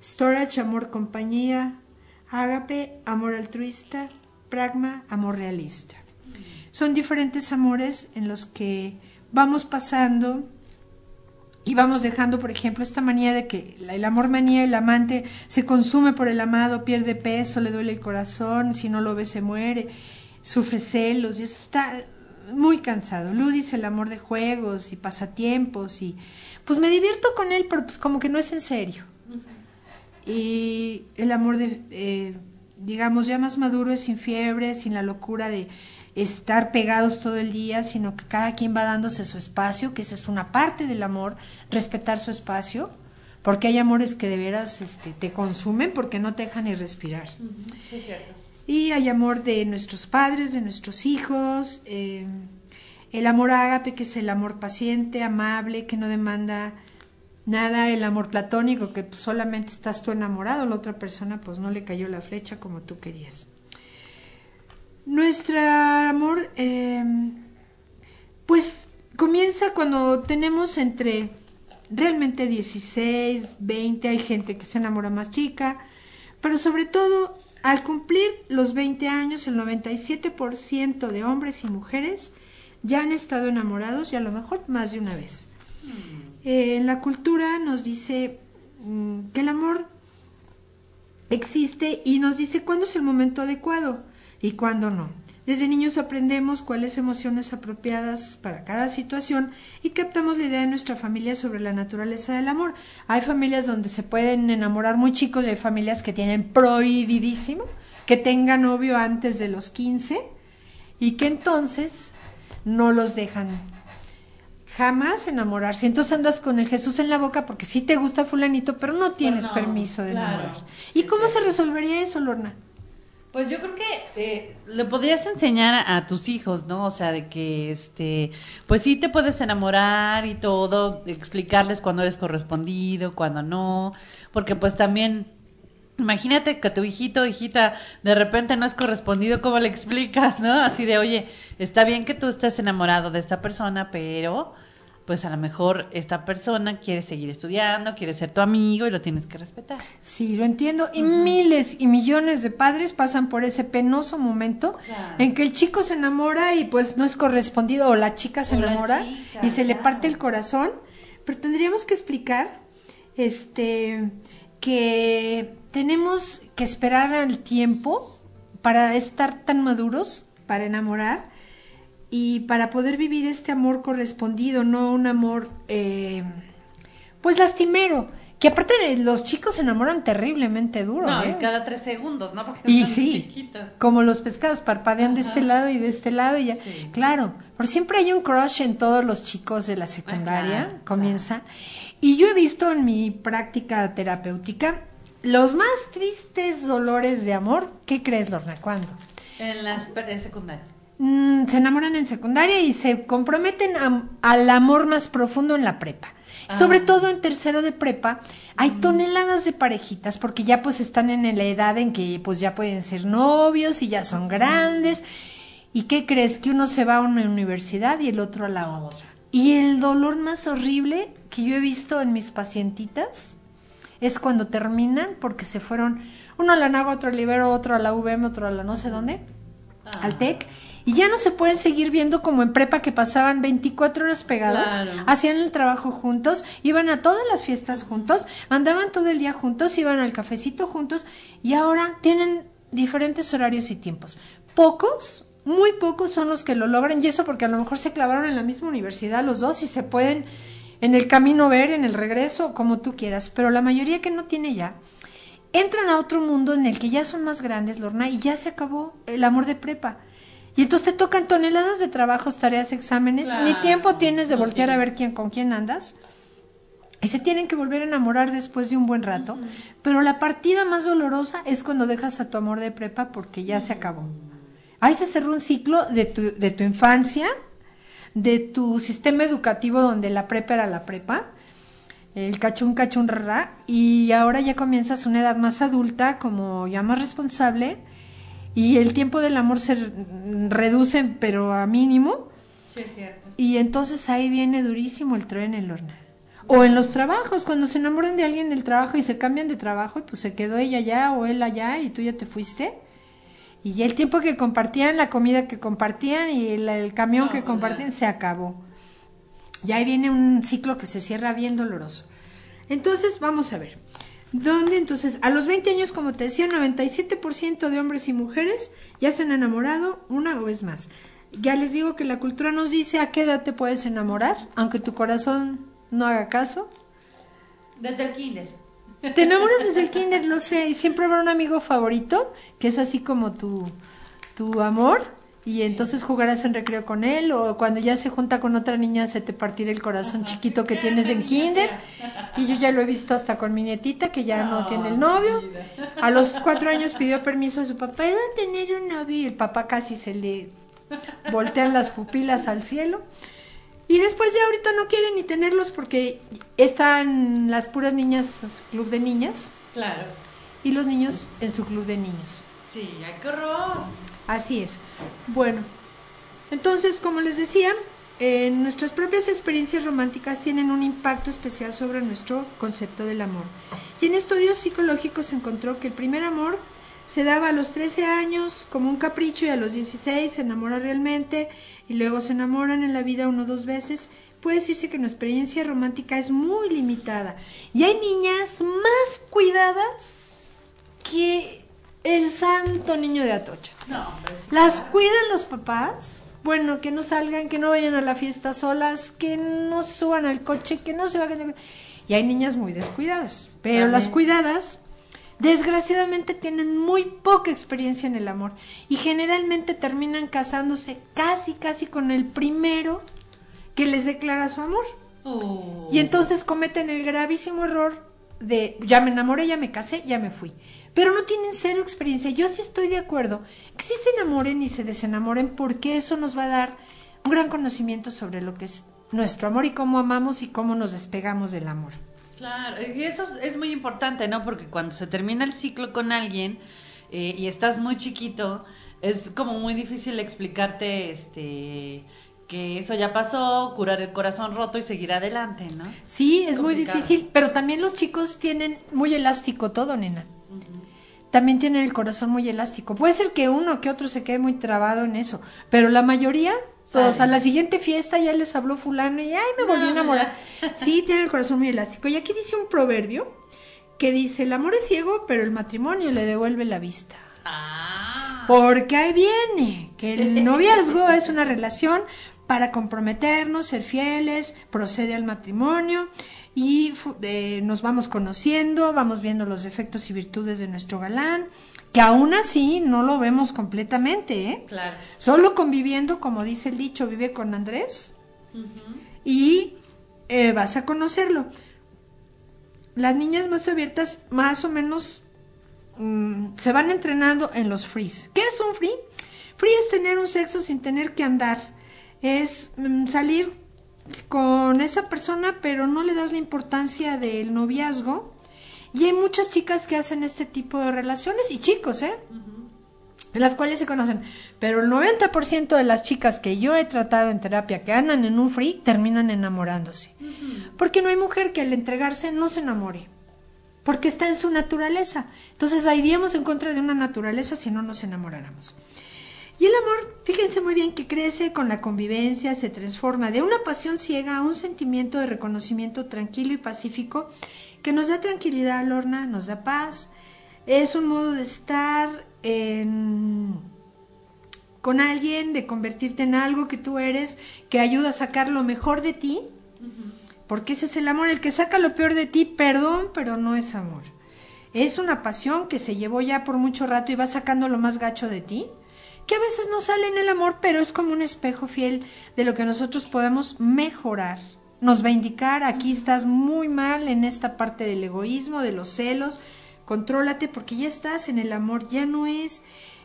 storage amor compañía, ágape amor altruista, pragma amor realista. Son diferentes amores en los que vamos pasando y vamos dejando, por ejemplo, esta manía de que el amor manía, el amante se consume por el amado, pierde peso, le duele el corazón, si no lo ve se muere, sufre celos y eso está muy cansado. Ludis, el amor de juegos y pasatiempos y pues me divierto con él, pero pues como que no es en serio. Y el amor de, eh, digamos, ya más maduro es sin fiebre, sin la locura de estar pegados todo el día, sino que cada quien va dándose su espacio, que esa es una parte del amor, respetar su espacio, porque hay amores que de veras este, te consumen porque no te dejan ni respirar. Sí, es cierto. Y hay amor de nuestros padres, de nuestros hijos, eh, el amor ágape, que es el amor paciente, amable, que no demanda nada, el amor platónico, que pues, solamente estás tú enamorado, la otra persona pues no le cayó la flecha como tú querías. Nuestro amor, eh, pues comienza cuando tenemos entre realmente 16, 20, hay gente que se enamora más chica, pero sobre todo al cumplir los 20 años, el 97% de hombres y mujeres ya han estado enamorados y a lo mejor más de una vez. Eh, en la cultura nos dice mm, que el amor existe y nos dice cuándo es el momento adecuado y cuándo no. Desde niños aprendemos cuáles emociones apropiadas para cada situación y captamos la idea de nuestra familia sobre la naturaleza del amor. Hay familias donde se pueden enamorar muy chicos y hay familias que tienen prohibidísimo que tengan novio antes de los 15 y que entonces no los dejan jamás enamorarse. Entonces andas con el Jesús en la boca porque sí te gusta fulanito, pero no tienes no, permiso de claro. enamorar. ¿Y Sí, cómo sí. se resolvería eso, Lorna? Pues yo creo que eh, le podrías enseñar a, a tus hijos, ¿no? O sea, de que, este, pues sí te puedes enamorar y todo, explicarles cuándo eres correspondido, cuándo no, porque pues también, imagínate que tu hijito, hijita, de repente no es correspondido, ¿cómo le explicas, no? Así de, oye, está bien que tú estés enamorado de esta persona, pero pues a lo mejor esta persona quiere seguir estudiando, quiere ser tu amigo y lo tienes que respetar. Sí, lo entiendo. Y miles y millones de padres pasan por ese penoso momento Claro. en que el chico se enamora y pues no es correspondido o la chica se O enamora chica, y se le parte el corazón. Pero tendríamos que explicar este que tenemos que esperar al tiempo para estar tan maduros para enamorar y para poder vivir este amor correspondido, no un amor eh, pues lastimero. Que aparte los chicos se enamoran terriblemente duro. No, ¿eh? cada tres segundos, ¿no? Porque Y están sí, chiquitos. como los pescados, parpadean de este lado y de este lado y ya. Sí. Claro, pero siempre hay un crush en todos los chicos de la secundaria, claro, comienza. Y yo he visto en mi práctica terapéutica los más tristes dolores de amor. ¿Qué crees, Lorna? ¿Cuándo? En las en secundaria. Mm, se enamoran en secundaria y se comprometen a- al amor más profundo en la prepa. Ah. Sobre todo en tercero de prepa hay toneladas de parejitas porque ya pues están en la edad en que pues ya pueden ser novios y ya son grandes. ¿Y qué crees? Que uno se va a una universidad y el otro a la otra. Y el dolor más horrible que yo he visto en mis pacientitas es cuando terminan porque se fueron uno a la Naga, otro al Ibero, otro a la UVM, otro a la no sé dónde Ah. al TEC y ya no se pueden seguir viendo como en prepa que pasaban 24 horas pegados, Claro. hacían el trabajo juntos, iban a todas las fiestas juntos, andaban todo el día juntos, iban al cafecito juntos y ahora tienen diferentes horarios y tiempos. Pocos, muy pocos son los que lo logran y eso porque a lo mejor se clavaron en la misma universidad los dos y se pueden en el camino ver, en el regreso, como tú quieras, pero la mayoría que no tiene ya entran a otro mundo en el que ya son más grandes, Lorna, y ya se acabó el amor de prepa. Y entonces te tocan toneladas de trabajos, tareas, exámenes, ni tiempo tienes de no voltear a ver quién con quién andas. Y se tienen que volver a enamorar después de un buen rato. Pero la partida más dolorosa es cuando dejas a tu amor de prepa porque ya se acabó. Ahí se cerró un ciclo de tu, de tu infancia, de tu sistema educativo donde la prepa era la prepa, el cachún cachún rara, y ahora ya comienzas una edad más adulta, como ya más responsable, y el tiempo del amor se reduce, pero a mínimo, Sí, es cierto. y entonces ahí viene durísimo el tren en Lorna. O en los trabajos, cuando se enamoran de alguien del trabajo y se cambian de trabajo y pues se quedó ella allá o él allá y tú ya te fuiste. Y el tiempo que compartían, la comida que compartían y el, el camión No, que pues compartían se acabó. Ya ahí viene un ciclo que se cierra bien doloroso. Entonces, vamos a ver. ¿Dónde entonces? A los 20 años, como te decía, 97% de hombres y mujeres ya se han enamorado una o es más. Ya les digo que la cultura nos dice a qué edad te puedes enamorar, aunque tu corazón no haga caso. Desde el kinder. Te enamoras desde el kinder, lo sé, y siempre habrá un amigo favorito que es así como tu, tu amor y entonces jugarás en recreo con él o cuando ya se junta con otra niña se te partirá el corazón chiquito que tienes en kinder. y yo ya lo he visto hasta con mi nietita que ya no, tiene el novio. a los cuatro años pidió permiso a su papá ¿puedo tener un novio? y el papá casi se le voltean las pupilas al cielo. Y después ya ahorita no quiere ni tenerlos porque están las puras niñas club de niñas. Claro. y los niños en su club de niños. Sí, qué horror. Así es. Bueno, entonces, como les decía, eh, nuestras propias experiencias románticas tienen un impacto especial sobre nuestro concepto del amor. Y en estudios psicológicos se encontró que el primer amor se daba a los 13 años como un capricho y a los 16 se enamora realmente y luego se enamoran en la vida uno o dos veces. Puede decirse que nuestra experiencia romántica es muy limitada. Y hay niñas más cuidadas que el santo niño de Atocha. No, sí. Las cuidan los papás. Bueno, que no salgan, que no vayan a la fiesta solas, que no suban al coche, que no se vayan. Y hay niñas muy descuidadas. Pero las cuidadas, desgraciadamente, tienen muy poca experiencia en el amor. Y generalmente terminan casándose casi, casi con el primero que les declara su amor. Y entonces cometen el gravísimo error de ya me enamoré, ya me casé, ya me fui. Pero no tienen cero experiencia. Yo sí estoy de acuerdo que sí se enamoren y se desenamoren porque eso nos va a dar un gran conocimiento sobre lo que es nuestro amor y cómo amamos y cómo nos despegamos del amor. Claro, y eso es- muy importante, ¿no? Porque cuando se termina el ciclo con alguien eh, y estás muy chiquito, es como muy difícil explicarte este que eso ya pasó, curar el corazón roto y seguir adelante, ¿no? Sí, es muy difícil, pero también los chicos tienen muy elástico todo, nena. También tienen el corazón muy elástico. Puede ser que uno que otro se quede muy trabado en eso, pero la mayoría, todos Sale. a la siguiente fiesta ya les habló fulano y ay, me volví a enamorar. Sí, tienen el corazón muy elástico. Y aquí dice un proverbio que dice, el amor es ciego, pero el matrimonio le devuelve la vista. Ah. Porque ahí viene, que el noviazgo es una relación para comprometernos, ser fieles, procede al matrimonio y eh, nos vamos conociendo, vamos viendo los defectos y virtudes de nuestro galán, que aún así no lo vemos completamente, ¿eh? Claro. Solo conviviendo, como dice el dicho, vive con Andrés y eh, vas a conocerlo. Las niñas más abiertas, más o menos, mm, se van entrenando en los frees. ¿Qué es un free? Free es tener un sexo sin tener que andar. Es mm, salir con esa persona, pero no le das la importancia del noviazgo. Y hay muchas chicas que hacen este tipo de relaciones, y chicos, ¿eh? en las cuales se conocen. Pero el 90% de las chicas que yo he tratado en terapia que andan en un free terminan enamorándose. Porque no hay mujer que al entregarse no se enamore. Porque está en su naturaleza. Entonces iríamos en contra de una naturaleza si no nos enamoráramos. Y el amor, fíjense muy bien que crece con la convivencia, se transforma de una pasión ciega a un sentimiento de reconocimiento tranquilo y pacífico que nos da tranquilidad, Lorna, nos da paz. Es un modo de estar en- con alguien, de convertirte en algo que tú eres, que ayuda a sacar lo mejor de ti. Porque ese es el amor, el que saca lo peor de ti, perdón, pero no es amor. Es una pasión que se llevó ya por mucho rato y va sacando lo más gacho de ti, que a veces no sale en el amor, pero es como un espejo fiel de lo que nosotros podemos mejorar. Nos va a indicar, aquí estás muy mal en esta parte del egoísmo, de los celos, contrólate porque ya estás en el amor, ya no es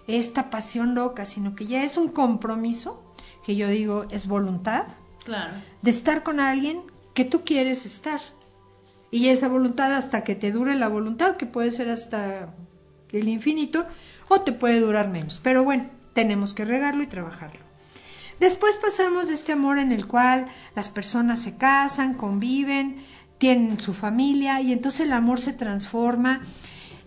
esta pasión loca, sino que ya es un compromiso, que yo digo es voluntad, Claro. de estar con alguien que tú quieres estar. Y esa voluntad hasta que te dure la voluntad, que puede ser hasta el infinito, o te puede durar menos. Pero bueno, tenemos que regarlo y trabajarlo. Después pasamos de este amor en el cual las personas se casan, conviven, tienen su familia y entonces el amor se transforma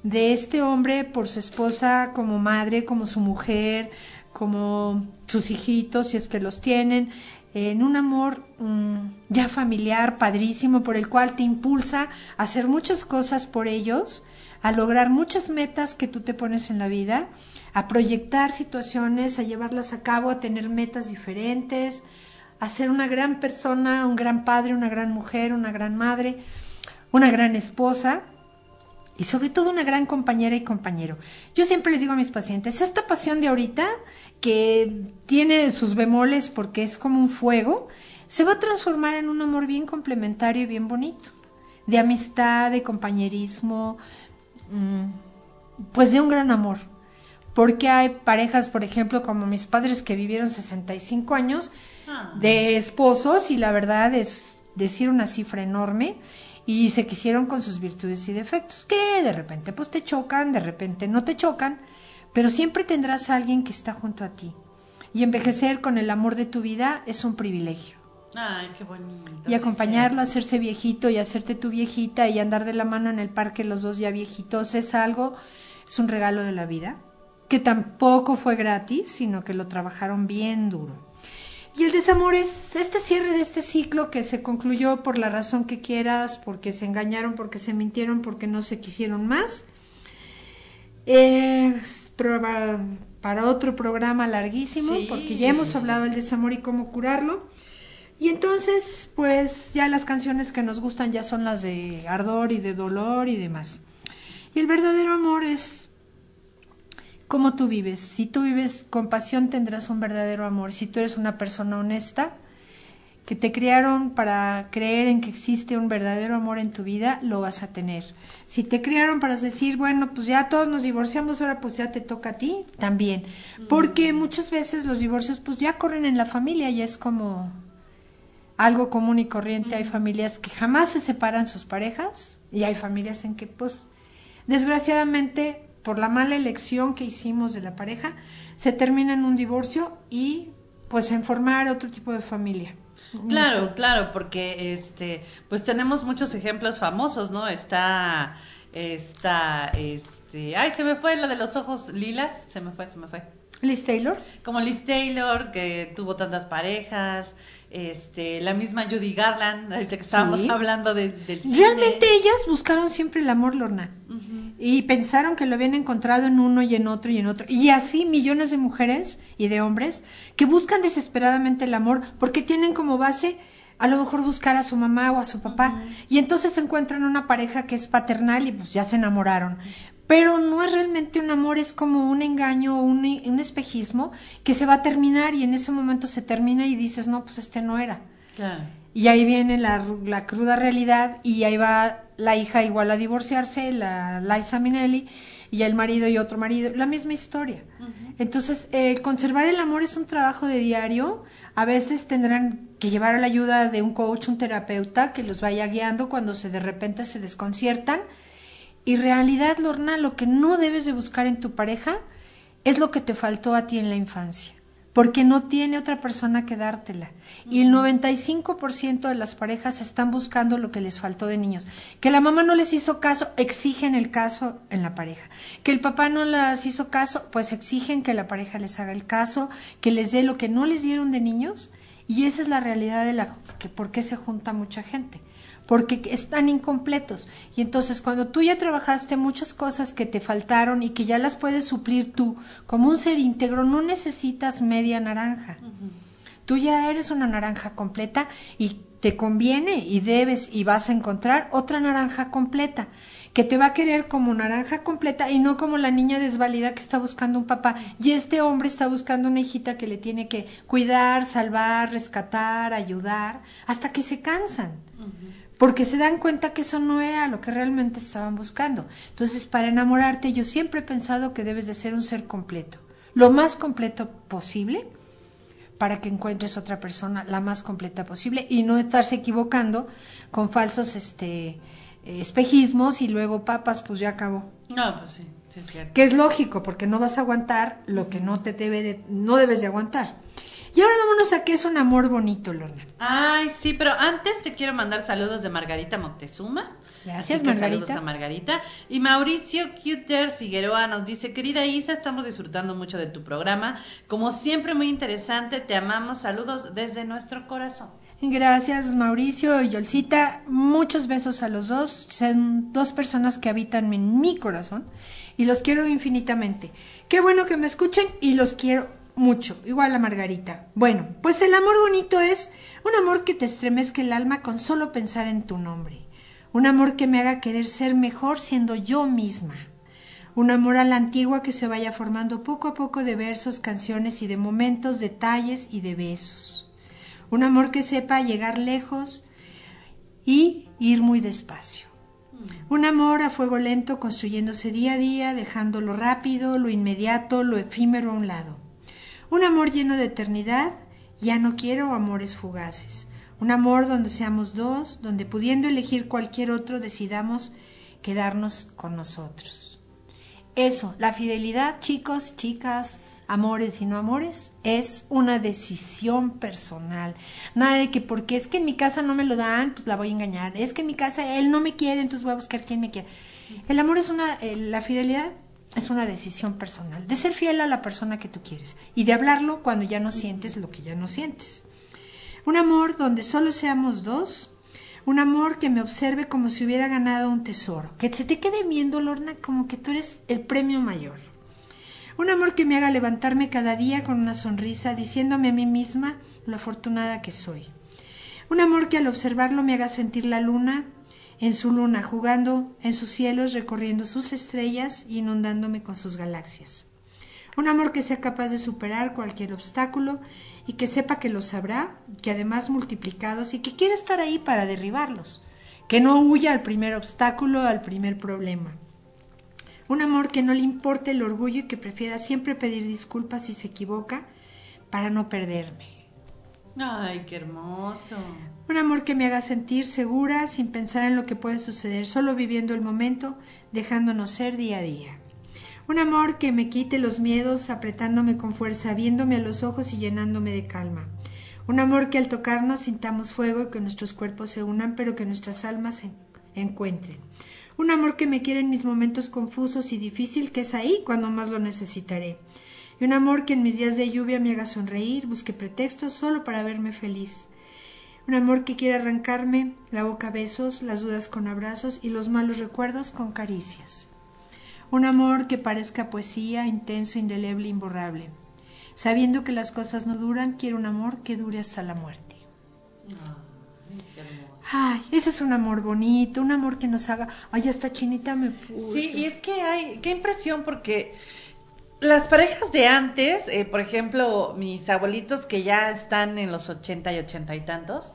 de este hombre por su esposa como madre, como su mujer, como sus hijitos, si es que los tienen, en un amor mm, ya familiar, padrísimo, por el cual te impulsa a hacer muchas cosas por ellos, a lograr muchas metas que tú te pones en la vida, a proyectar situaciones, a llevarlas a cabo, a tener metas diferentes, a ser una gran persona, un gran padre, una gran mujer, una gran madre, una gran esposa. y sobre todo una gran compañera y compañero. Yo siempre les digo a mis pacientes, esta pasión de ahorita, que tiene sus bemoles porque es como un fuego, se va a transformar en un amor bien complementario y bien bonito, de amistad, de compañerismo, pues de un gran amor. Porque hay parejas, por ejemplo, como mis padres que vivieron 65 años Ah. de esposos y la verdad es decir una cifra enorme y se quisieron con sus virtudes y defectos, que de repente pues te chocan, de repente no te chocan, pero siempre tendrás a alguien que está junto a ti. Y envejecer con el amor de tu vida es un privilegio. Ay, qué bonito. Y acompañarlo a sí. hacerse viejito y hacerte tu viejita y andar de la mano en el parque los dos ya viejitos es algo, es un regalo de la vida, que tampoco fue gratis, sino que lo trabajaron bien duro. Y el desamor es este cierre de este ciclo que se concluyó por la razón que quieras, porque se engañaron, porque se mintieron, porque no se quisieron más. Es para, para otro programa larguísimo, Sí. porque ya hemos hablado del desamor y cómo curarlo. Y entonces, pues ya las canciones que nos gustan ya son las de ardor y de dolor y demás. Y el verdadero amor es cómo tú vives. Si tú vives con pasión tendrás un verdadero amor. Si tú eres una persona honesta, que te criaron para creer en que existe un verdadero amor en tu vida, lo vas a tener. Si te criaron para decir, bueno, pues ya todos nos divorciamos, ahora pues ya te toca a ti, también. Porque muchas veces los divorcios pues ya corren en la familia y es como algo común y corriente. Hay familias que jamás se separan sus parejas y hay familias en que pues desgraciadamente por la mala elección que hicimos de la pareja se termina en un divorcio y pues en formar otro tipo de familia. Claro, Mucho. claro, porque este, pues tenemos muchos ejemplos famosos, ¿no? Está, está, este, ay, se me fue la de los ojos lilas, se me fue, se me fue. Liz Taylor. Como Liz Taylor, que tuvo tantas parejas, este, la misma Judy Garland, ahorita que estábamos Sí. hablando de- del cine. Realmente ellas buscaron siempre el amor, Lorna. Y pensaron que lo habían encontrado en uno y en otro y en otro. Y así millones de mujeres y de hombres que buscan desesperadamente el amor porque tienen como base a lo mejor buscar a su mamá o a su papá. Y entonces encuentran una pareja que es paternal y pues ya se enamoraron. Pero no es realmente un amor, es como un engaño, un, un espejismo que se va a terminar y en ese momento se termina y dices, no, pues este no era. Claro. Y ahí viene la, la cruda realidad y ahí va la hija igual a divorciarse, la Liza Minnelli, y el marido y otro marido, la misma historia. Entonces, eh, conservar el amor es un trabajo de diario. A veces tendrán que llevar a la ayuda de un coach, un terapeuta que los vaya guiando cuando se de repente se desconciertan. Y realidad, Lorna, lo que no debes de buscar en tu pareja es lo que te faltó a ti en la infancia, porque no tiene otra persona que dártela. Y el 95% de las parejas están buscando lo que les faltó de niños. Que la mamá no les hizo caso, exigen el caso en la pareja. Que el papá no les hizo caso, pues exigen que la pareja les haga el caso, que les dé lo que no les dieron de niños. Y esa es la realidad de la que por qué se junta mucha gente porque están incompletos. Y entonces cuando tú ya trabajaste muchas cosas que te faltaron y que ya las puedes suplir tú como un ser íntegro, no necesitas media naranja. Tú ya eres una naranja completa y te conviene y debes y vas a encontrar otra naranja completa que te va a querer como naranja completa y no como la niña desvalida que está buscando un papá y este hombre está buscando una hijita que le tiene que cuidar, salvar, rescatar, ayudar, hasta que se cansan porque se dan cuenta que eso no era lo que realmente estaban buscando. Entonces, para enamorarte, yo siempre he pensado que debes de ser un ser completo, lo más completo posible, para que encuentres otra persona la más completa posible y no estarse equivocando con falsos este, espejismos y luego papas, pues ya acabó. No, pues sí, sí es cierto. Que es lógico, porque no vas a aguantar lo que no te debe de, no debes de aguantar. Y ahora vámonos a qué es un amor bonito, Lorna. Ay, sí, pero antes te quiero mandar saludos de Margarita Moctezuma. Gracias, Margarita. Saludos a Margarita. Y Mauricio Cuter Figueroa nos dice, querida Isa, estamos disfrutando mucho de tu programa. Como siempre, muy interesante. Te amamos. Saludos desde nuestro corazón. Gracias Mauricio y Yolcita, muchos besos a los dos, son dos personas que habitan en mi corazón y los quiero infinitamente. Qué bueno que me escuchen y los quiero mucho, igual a Margarita. Bueno, pues el amor bonito es un amor que te estremezca el alma con solo pensar en tu nombre. Un amor que me haga querer ser mejor siendo yo misma. Un amor a la antigua que se vaya formando poco a poco de versos, canciones y de momentos, detalles y de besos. Un amor que sepa llegar lejos y ir muy despacio. Un amor a fuego lento construyéndose día a día, dejando lo rápido, lo inmediato, lo efímero a un lado. Un amor lleno de eternidad, ya no quiero amores fugaces. Un amor donde seamos dos, donde pudiendo elegir cualquier otro decidamos quedarnos con nosotros. Eso, la fidelidad, chicos, chicas, amores y no amores, es una decisión personal. Nada de que porque es que en mi casa no me lo dan, pues la voy a engañar. Es que en mi casa él no me quiere, entonces voy a buscar quien me quiera. El amor es una, eh, la fidelidad es una decisión personal, de ser fiel a la persona que tú quieres y de hablarlo cuando ya no sientes lo que ya no sientes. Un amor donde solo seamos dos, un amor que me observe como si hubiera ganado un tesoro, que se te quede viendo, Lorna, como que tú eres el premio mayor. Un amor que me haga levantarme cada día con una sonrisa, diciéndome a mí misma lo afortunada que soy. Un amor que al observarlo me haga sentir la luna en su luna, jugando en sus cielos, recorriendo sus estrellas y inundándome con sus galaxias. Un amor que sea capaz de superar cualquier obstáculo y que sepa que los sabrá, que además multiplicados y que quiere estar ahí para derribarlos, que no huya al primer obstáculo, al primer problema. Un amor que no le importe el orgullo y que prefiera siempre pedir disculpas si se equivoca para no perderme. Ay, qué hermoso. Un amor que me haga sentir segura sin pensar en lo que puede suceder, solo viviendo el momento, dejándonos ser día a día. Un amor que me quite los miedos, apretándome con fuerza, viéndome a los ojos y llenándome de calma. Un amor que al tocarnos sintamos fuego y que nuestros cuerpos se unan, pero que nuestras almas se encuentren. Un amor que me quiera en mis momentos confusos y difícil, que es ahí cuando más lo necesitaré. Y un amor que en mis días de lluvia me haga sonreír, busque pretextos solo para verme feliz. Un amor que quiera arrancarme la boca a besos, las dudas con abrazos y los malos recuerdos con caricias. Un amor que parezca poesía, intenso, indeleble, imborrable. Sabiendo que las cosas no duran, quiero un amor que dure hasta la muerte. Ay, ese es un amor bonito, un amor que nos haga. Ay, hasta chinita me puse. Sí, y es que hay. Qué impresión, porque las parejas de antes, eh, por ejemplo, mis abuelitos que ya están en los ochenta y ochenta y tantos,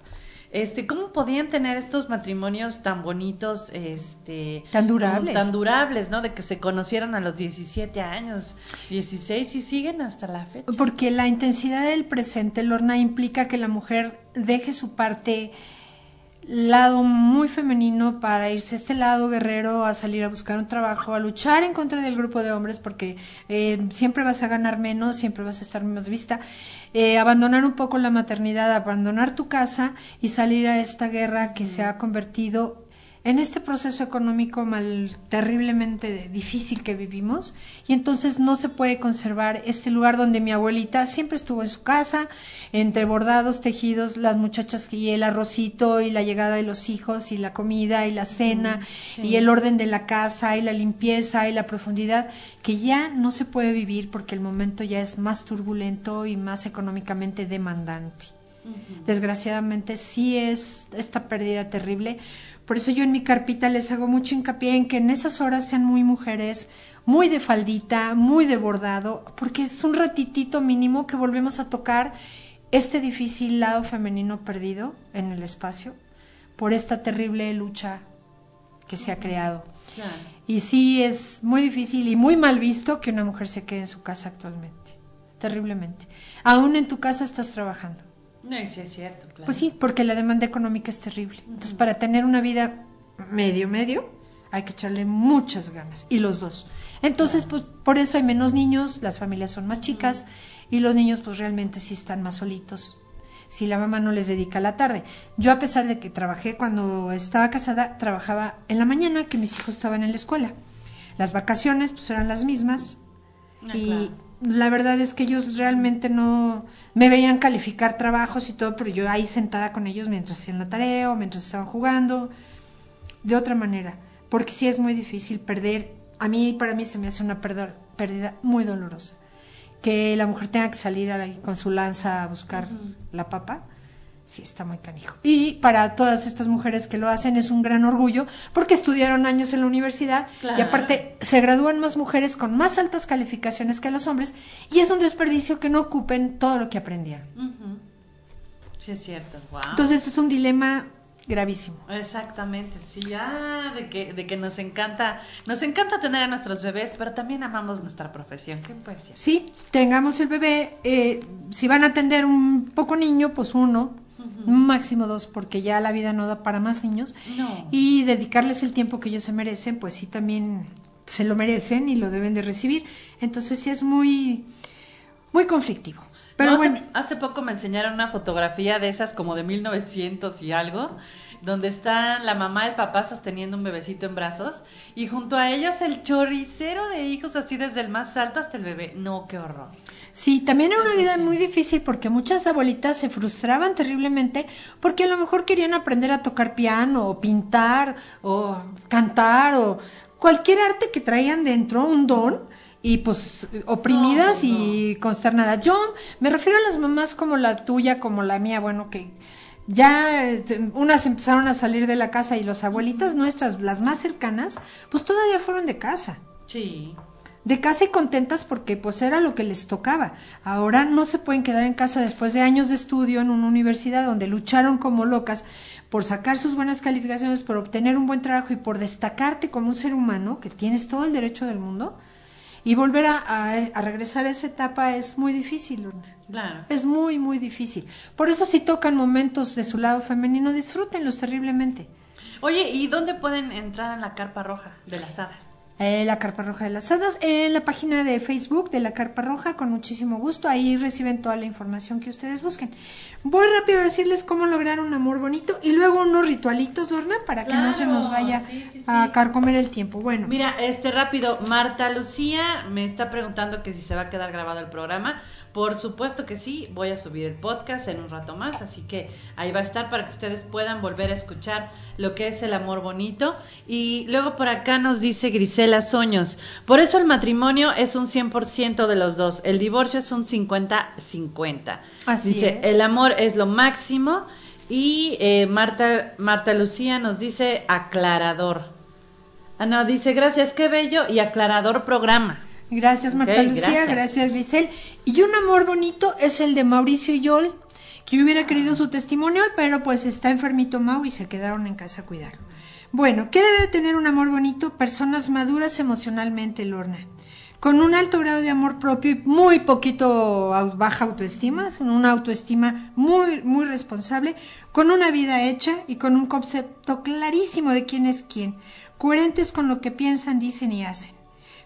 este, ¿cómo podían tener estos matrimonios tan bonitos, este, tan durables, tan durables, ¿no? De que se conocieron a los 17 años, 16 y siguen hasta la fecha. Porque la intensidad del presente, Lorna, implica que la mujer deje su parte lado muy femenino para irse a este lado guerrero, a salir a buscar un trabajo, a luchar en contra del grupo de hombres porque eh, siempre vas a ganar menos, siempre vas a estar más vista, eh, abandonar un poco la maternidad, abandonar tu casa y salir a esta guerra que se ha convertido en este proceso económico mal terriblemente difícil que vivimos y entonces no se puede conservar este lugar donde mi abuelita siempre estuvo en su casa, entre bordados, tejidos, las muchachas y el arrocito y la llegada de los hijos y la comida y la cena y el orden de la casa y la limpieza y la profundidad que ya no se puede vivir porque el momento ya es más turbulento y más económicamente demandante. Desgraciadamente sí es esta pérdida terrible, por eso yo en mi carpita les hago mucho hincapié en que en esas horas sean muy mujeres, muy de faldita, muy de bordado, porque es un ratitito mínimo que volvemos a tocar este difícil lado femenino perdido en el espacio por esta terrible lucha que se ha creado. Y sí es muy difícil y muy mal visto que una mujer se quede en su casa actualmente, terriblemente. Aún en tu casa estás trabajando. No, sí es cierto, claro. Pues sí, porque la demanda económica es terrible. Entonces, para tener una vida medio, medio, hay que echarle muchas ganas. Y los dos. Entonces, pues por eso hay menos niños, las familias son más chicas y los niños pues realmente sí están más solitos si la mamá no les dedica la tarde. Yo a pesar de que trabajé cuando estaba casada, trabajaba en la mañana que mis hijos estaban en la escuela. Las vacaciones pues eran las mismas ah, y la verdad es que ellos realmente no me veían calificar trabajos y todo, pero yo ahí sentada con ellos mientras hacían la tarea o mientras estaban jugando, de otra manera, porque sí es muy difícil perder, a mí para mí se me hace una pérdida, muy dolorosa, que la mujer tenga que salir ahí con su lanza a buscar la papa, sí está muy canijo. Y para todas estas mujeres que lo hacen es un gran orgullo porque estudiaron años en la universidad y aparte se gradúan más mujeres con más altas calificaciones que los hombres y es un desperdicio que no ocupen todo lo que aprendieron. Sí, es cierto. Wow. Entonces es un dilema gravísimo. Exactamente, sí, ya de que, de que nos encanta, nos encanta tener a nuestros bebés, pero también amamos nuestra profesión. ¿Qué? Sí, tengamos el bebé, eh, si van a atender un poco niño, pues uno, máximo dos, porque ya la vida no da para más niños. No. Y dedicarles el tiempo que ellos se merecen, pues sí también se lo merecen y lo deben de recibir. Entonces sí es muy, muy conflictivo. Pero No, hace, bueno, hace poco me enseñaron una fotografía de esas como de 1900 y algo, donde están la mamá y el papá sosteniendo un bebecito en brazos y junto a ellas el choricero de hijos así desde el más alto hasta el bebé. No, qué horror. Sí, también era una vida muy difícil porque muchas abuelitas se frustraban terriblemente porque a lo mejor querían aprender a tocar piano o pintar o cantar o cualquier arte que traían dentro, un don, y pues oprimidas No, no. y consternadas. Yo me refiero a las mamás como la tuya, como la mía, bueno, que ya este, unas empezaron a salir de la casa y las abuelitas nuestras, las más cercanas, pues todavía fueron de casa Sí. De casa y contentas porque pues era lo que les tocaba. Ahora no se pueden quedar en casa después de años de estudio en una universidad donde lucharon como locas por sacar sus buenas calificaciones, por obtener un buen trabajo y por destacarte como un ser humano, que tienes todo el derecho del mundo, y volver a, a- a regresar a esa etapa es muy difícil, Lorna. Claro. Es muy, muy difícil. Por eso si tocan momentos de su lado femenino, disfrútenlos terriblemente. Oye, ¿y dónde pueden entrar en la carpa roja de las hadas? Eh, la Carpa Roja de las Hadas, en la página de Facebook de la Carpa Roja, con muchísimo gusto. Ahí reciben toda la información que ustedes busquen. Voy rápido a decirles cómo lograr un amor bonito y luego unos ritualitos, Lorna, para que no se nos vaya sí, sí, sí. a carcomer el tiempo. Bueno, Mira, este rápido, Marta Lucía me está preguntando que si se va a quedar grabado el programa. Por supuesto que sí, voy a subir el podcast en un rato más, así que ahí va a estar para que ustedes puedan volver a escuchar lo que es el amor bonito. Y luego por acá nos dice Grisela Soños, por eso el matrimonio es un 100% de los dos, el divorcio es un 50-50. Así dice, es. el amor es lo máximo y eh, Marta, Marta Lucía nos dice aclarador. Ah, no, dice gracias, qué bello y aclarador programa. gracias Marta Lucía, gracias. gracias Grisel. Y un amor bonito es el de Mauricio Yol, que hubiera querido su testimonio, pero pues está enfermito Mau y se quedaron en casa a cuidarlo. Bueno, ¿qué debe de tener un amor bonito? Personas maduras emocionalmente, Lorna. Con un alto grado de amor propio y muy poquito baja autoestima, una autoestima muy, muy responsable, con una vida hecha y con un concepto clarísimo de quién es quién, coherentes con lo que piensan, dicen y hacen.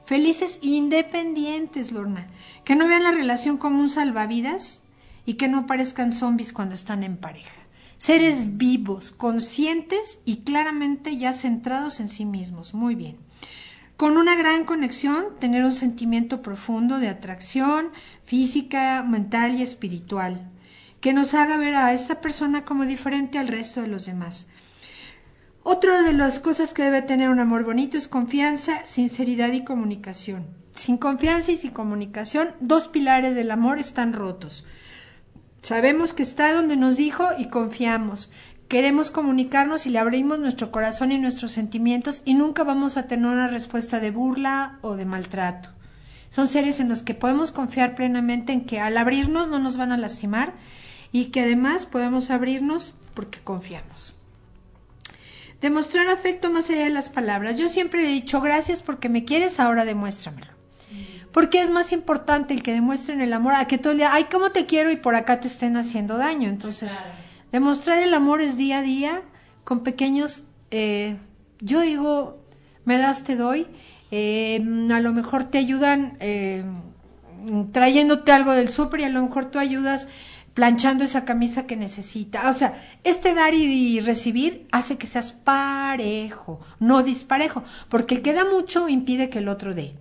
Felices e independientes, Lorna. Que no vean la relación como un salvavidas y que no parezcan zombies cuando están en pareja. Seres vivos, conscientes y claramente ya centrados en sí mismos. Muy bien. Con una gran conexión, tener un sentimiento profundo de atracción física, mental y espiritual, que nos haga ver a esta persona como diferente al resto de los demás. Otra de las cosas que debe tener un amor bonito es confianza, sinceridad y comunicación. Sin confianza y sin comunicación, dos pilares del amor están rotos. Sabemos que está donde nos dijo y confiamos. Queremos comunicarnos y le abrimos nuestro corazón y nuestros sentimientos y nunca vamos a tener una respuesta de burla o de maltrato. Son seres en los que podemos confiar plenamente en que al abrirnos no nos van a lastimar y que además podemos abrirnos porque confiamos. Demostrar afecto más allá de las palabras. Yo siempre he dicho gracias porque me quieres, ahora demuéstramelo. Porque es más importante el que demuestren el amor a que todo el día, ay, cómo te quiero y por acá te estén haciendo daño. Entonces, Claro. demostrar el amor es día a día con pequeños, eh, yo digo, me das, te doy. Eh, a lo mejor te ayudan eh, trayéndote algo del súper y a lo mejor tú ayudas planchando esa camisa que necesita. O sea, este dar y, recibir hace que seas parejo, no disparejo, porque el que da mucho impide que el otro dé.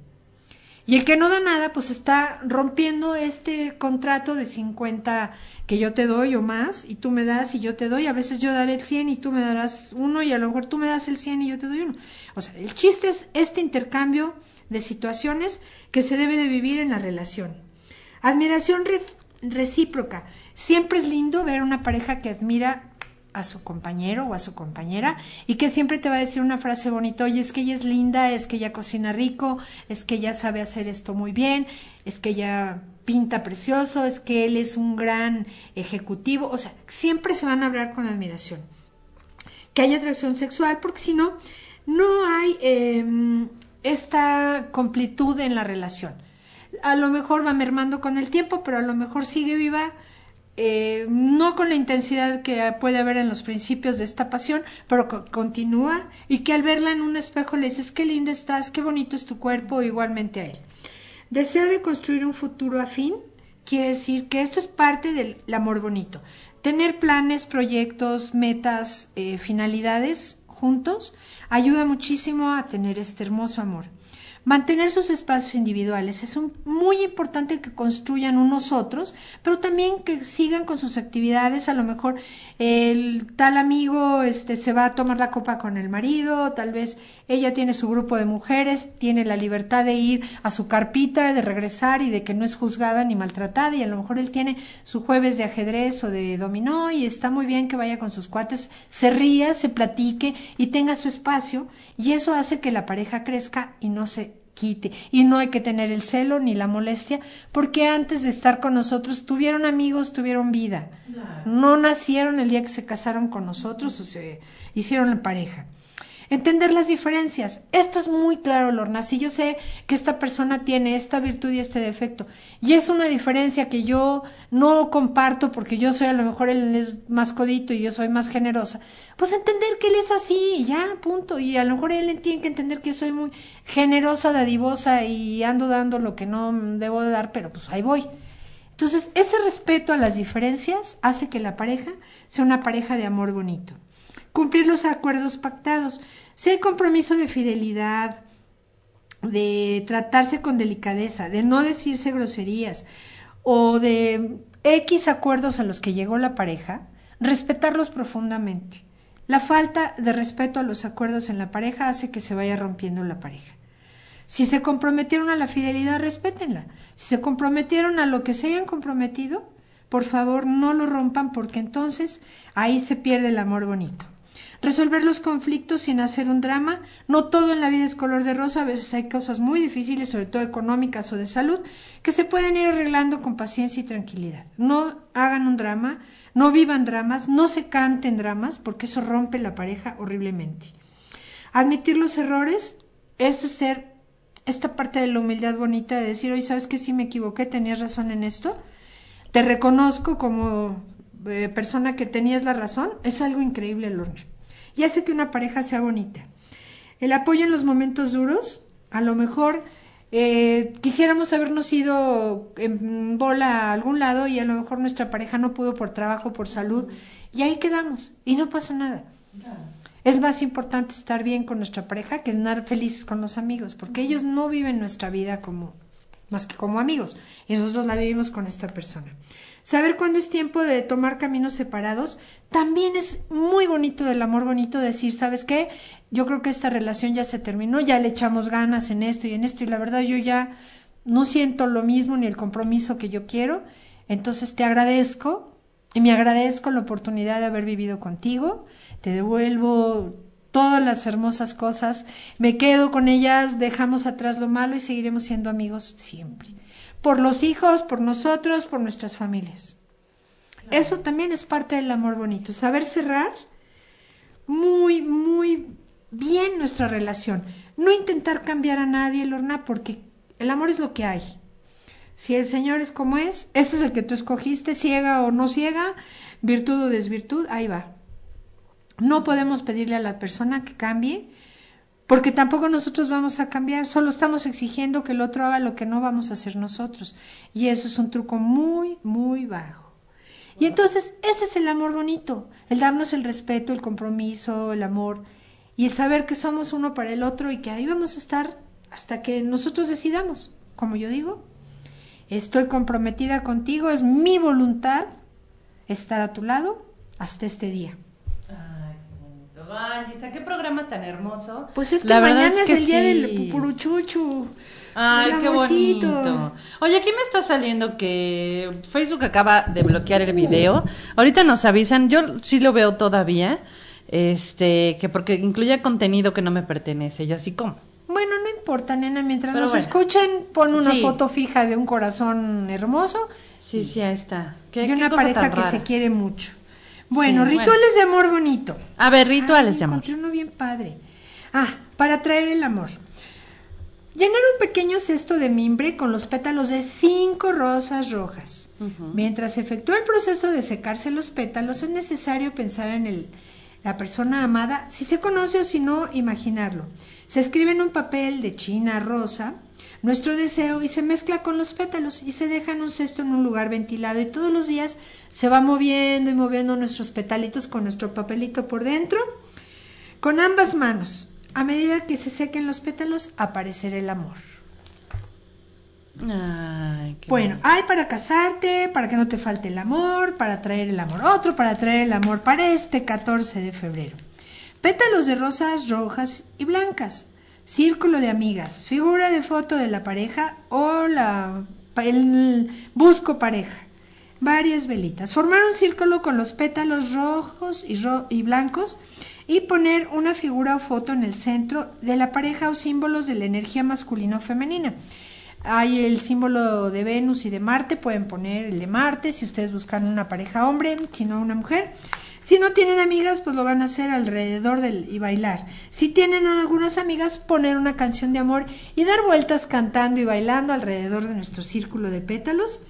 Y el que no da nada, pues está rompiendo este contrato de 50 que yo te doy o más, y tú me das y yo te doy. A veces yo daré el 100 y tú me darás uno, y a lo mejor tú me das el 100 y yo te doy uno. O sea, el chiste es este intercambio de situaciones que se debe de vivir en la relación. Admiración re- recíproca. Siempre es lindo ver una pareja que admira a su compañero o a su compañera y que siempre te va a decir una frase bonita, oye, es que ella es linda, es que ella cocina rico, es que ella sabe hacer esto muy bien, es que ella pinta precioso, es que él es un gran ejecutivo, o sea, siempre se van a hablar con admiración. Que haya atracción sexual, porque si no, no hay em, esta completud en la relación. A lo mejor va mermando con el tiempo, pero a lo mejor sigue viva eh, no con la intensidad que puede haber en los principios de esta pasión, pero continúa y que al verla en un espejo le dices qué linda estás, qué bonito es tu cuerpo, igualmente a él. Desea de construir un futuro afín, quiere decir que esto es parte del amor bonito. Tener planes, proyectos, metas, eh, finalidades juntos ayuda muchísimo a tener este hermoso amor. Mantener sus espacios individuales. Es muy importante que construyan unos otros, pero también que sigan con sus actividades. A lo mejor el tal amigo este, se va a tomar la copa con el marido, tal vez ella tiene su grupo de mujeres, tiene la libertad de ir a su carpita, de regresar y de que no es juzgada ni maltratada. Y a lo mejor él tiene su jueves de ajedrez o de dominó y está muy bien que vaya con sus cuates, se ría, se platique y tenga su espacio. Y eso hace que la pareja crezca y no se quite. Y no hay que tener el celo ni la molestia, porque antes de estar con nosotros tuvieron amigos, tuvieron vida. No nacieron el día que se casaron con nosotros o se hicieron la pareja. Entender las diferencias. Esto es muy claro, Lorna. Si yo sé que esta persona tiene esta virtud y este defecto, y es una diferencia que yo no comparto porque yo soy a lo mejor él es más codito y yo soy más generosa, pues entender que él es así, ya, punto. Y a lo mejor él tiene que entender que soy muy generosa, dadivosa y ando dando lo que no debo de dar, pero pues ahí voy. Entonces, ese respeto a las diferencias hace que la pareja sea una pareja de amor bonito cumplir los acuerdos pactados. Si hay compromiso de fidelidad, de tratarse con delicadeza, de no decirse groserías o de X acuerdos a los que llegó la pareja, respetarlos profundamente. La falta de respeto a los acuerdos en la pareja hace que se vaya rompiendo la pareja. Si se comprometieron a la fidelidad, respétenla. Si se comprometieron a lo que se hayan comprometido, por favor no lo rompan porque entonces ahí se pierde el amor bonito. Resolver los conflictos sin hacer un drama. No todo en la vida es color de rosa, a veces hay cosas muy difíciles, sobre todo económicas o de salud, que se pueden ir arreglando con paciencia y tranquilidad. No hagan un drama, no vivan dramas, no se canten dramas, porque eso rompe la pareja horriblemente. Admitir los errores, esto es ser esta parte de la humildad bonita de decir, oye, ¿sabes que sí me equivoqué? ¿Tenías razón en esto? Te reconozco como eh, persona que tenías la razón. Es algo increíble, Lorna y hace que una pareja sea bonita. El apoyo en los momentos duros, a lo mejor eh, quisiéramos habernos ido en bola a algún lado y a lo mejor nuestra pareja no pudo por trabajo, por salud, y ahí quedamos y no pasa nada. Es más importante estar bien con nuestra pareja que estar felices con los amigos, porque ellos no viven nuestra vida como más que como amigos, y nosotros la vivimos con esta persona. Saber cuándo es tiempo de tomar caminos separados también es muy bonito del amor bonito decir, ¿sabes qué? Yo creo que esta relación ya se terminó, ya le echamos ganas en esto y en esto y la verdad yo ya no siento lo mismo ni el compromiso que yo quiero. Entonces te agradezco y me agradezco la oportunidad de haber vivido contigo. Te devuelvo todas las hermosas cosas, me quedo con ellas, dejamos atrás lo malo y seguiremos siendo amigos siempre por los hijos, por nosotros, por nuestras familias. Eso también es parte del amor bonito, saber cerrar muy, muy bien nuestra relación. No intentar cambiar a nadie, Lorna, porque el amor es lo que hay. Si el Señor es como es, ese es el que tú escogiste, ciega o no ciega, virtud o desvirtud, ahí va. No podemos pedirle a la persona que cambie, porque tampoco nosotros vamos a cambiar, solo estamos exigiendo que el otro haga lo que no vamos a hacer nosotros. Y eso es un truco muy, muy bajo. Y entonces ese es el amor bonito, el darnos el respeto, el compromiso, el amor, y el saber que somos uno para el otro y que ahí vamos a estar hasta que nosotros decidamos. Como yo digo, estoy comprometida contigo, es mi voluntad estar a tu lado hasta este día. Ay, qué programa tan hermoso. Pues es que La mañana es, que el día del pupuruchuchu. Ay, qué amorcito. bonito. Oye, aquí me está saliendo que Facebook acaba de bloquear el video. Ahorita nos avisan, yo sí lo veo todavía, este, que porque incluye contenido que no me pertenece. Y así como. Bueno, no importa, nena, mientras Pero nos bueno. escuchen, pon una Sí. foto fija de un corazón hermoso Sí, sí, ahí está. ¿Qué, y qué una cosa pareja que rara? se quiere mucho. Bueno, Sí, rituales de amor bonito. A ver, rituales Ay, de amor. Encontré uno bien padre. Ah, para traer el amor. Llenar un pequeño cesto de mimbre con los pétalos de cinco rosas rojas. Mientras se efectúa el proceso de secarse los pétalos, es necesario pensar en el, la persona amada, si se conoce o si no, imaginarlo. Se escribe en un papel de china rosa nuestro deseo y se mezcla con los pétalos y se deja en un cesto en un lugar ventilado y todos los días se va moviendo y moviendo nuestros petalitos con nuestro papelito por dentro con ambas manos. A medida que se sequen los pétalos, aparecerá el amor. Ay, qué Bueno, hay para casarte, para que no te falte el amor, para traer el amor. Otro para traer el amor para este 14 de febrero. Pétalos de rosas rojas y blancas. Círculo de amigas. Figura de foto de la pareja o la el busco pareja. Varias velitas. Formar un círculo con los pétalos rojos y, ro- y blancos y poner una figura o foto en el centro de la pareja o símbolos de la energía masculina o femenina. Hay el símbolo de Venus y de Marte, pueden poner el de Marte si ustedes buscan una pareja hombre, si no una mujer. Si no tienen amigas, pues lo van a hacer alrededor del, y bailar. Si tienen algunas amigas, poner una canción de amor y dar vueltas cantando y bailando alrededor de nuestro círculo de pétalos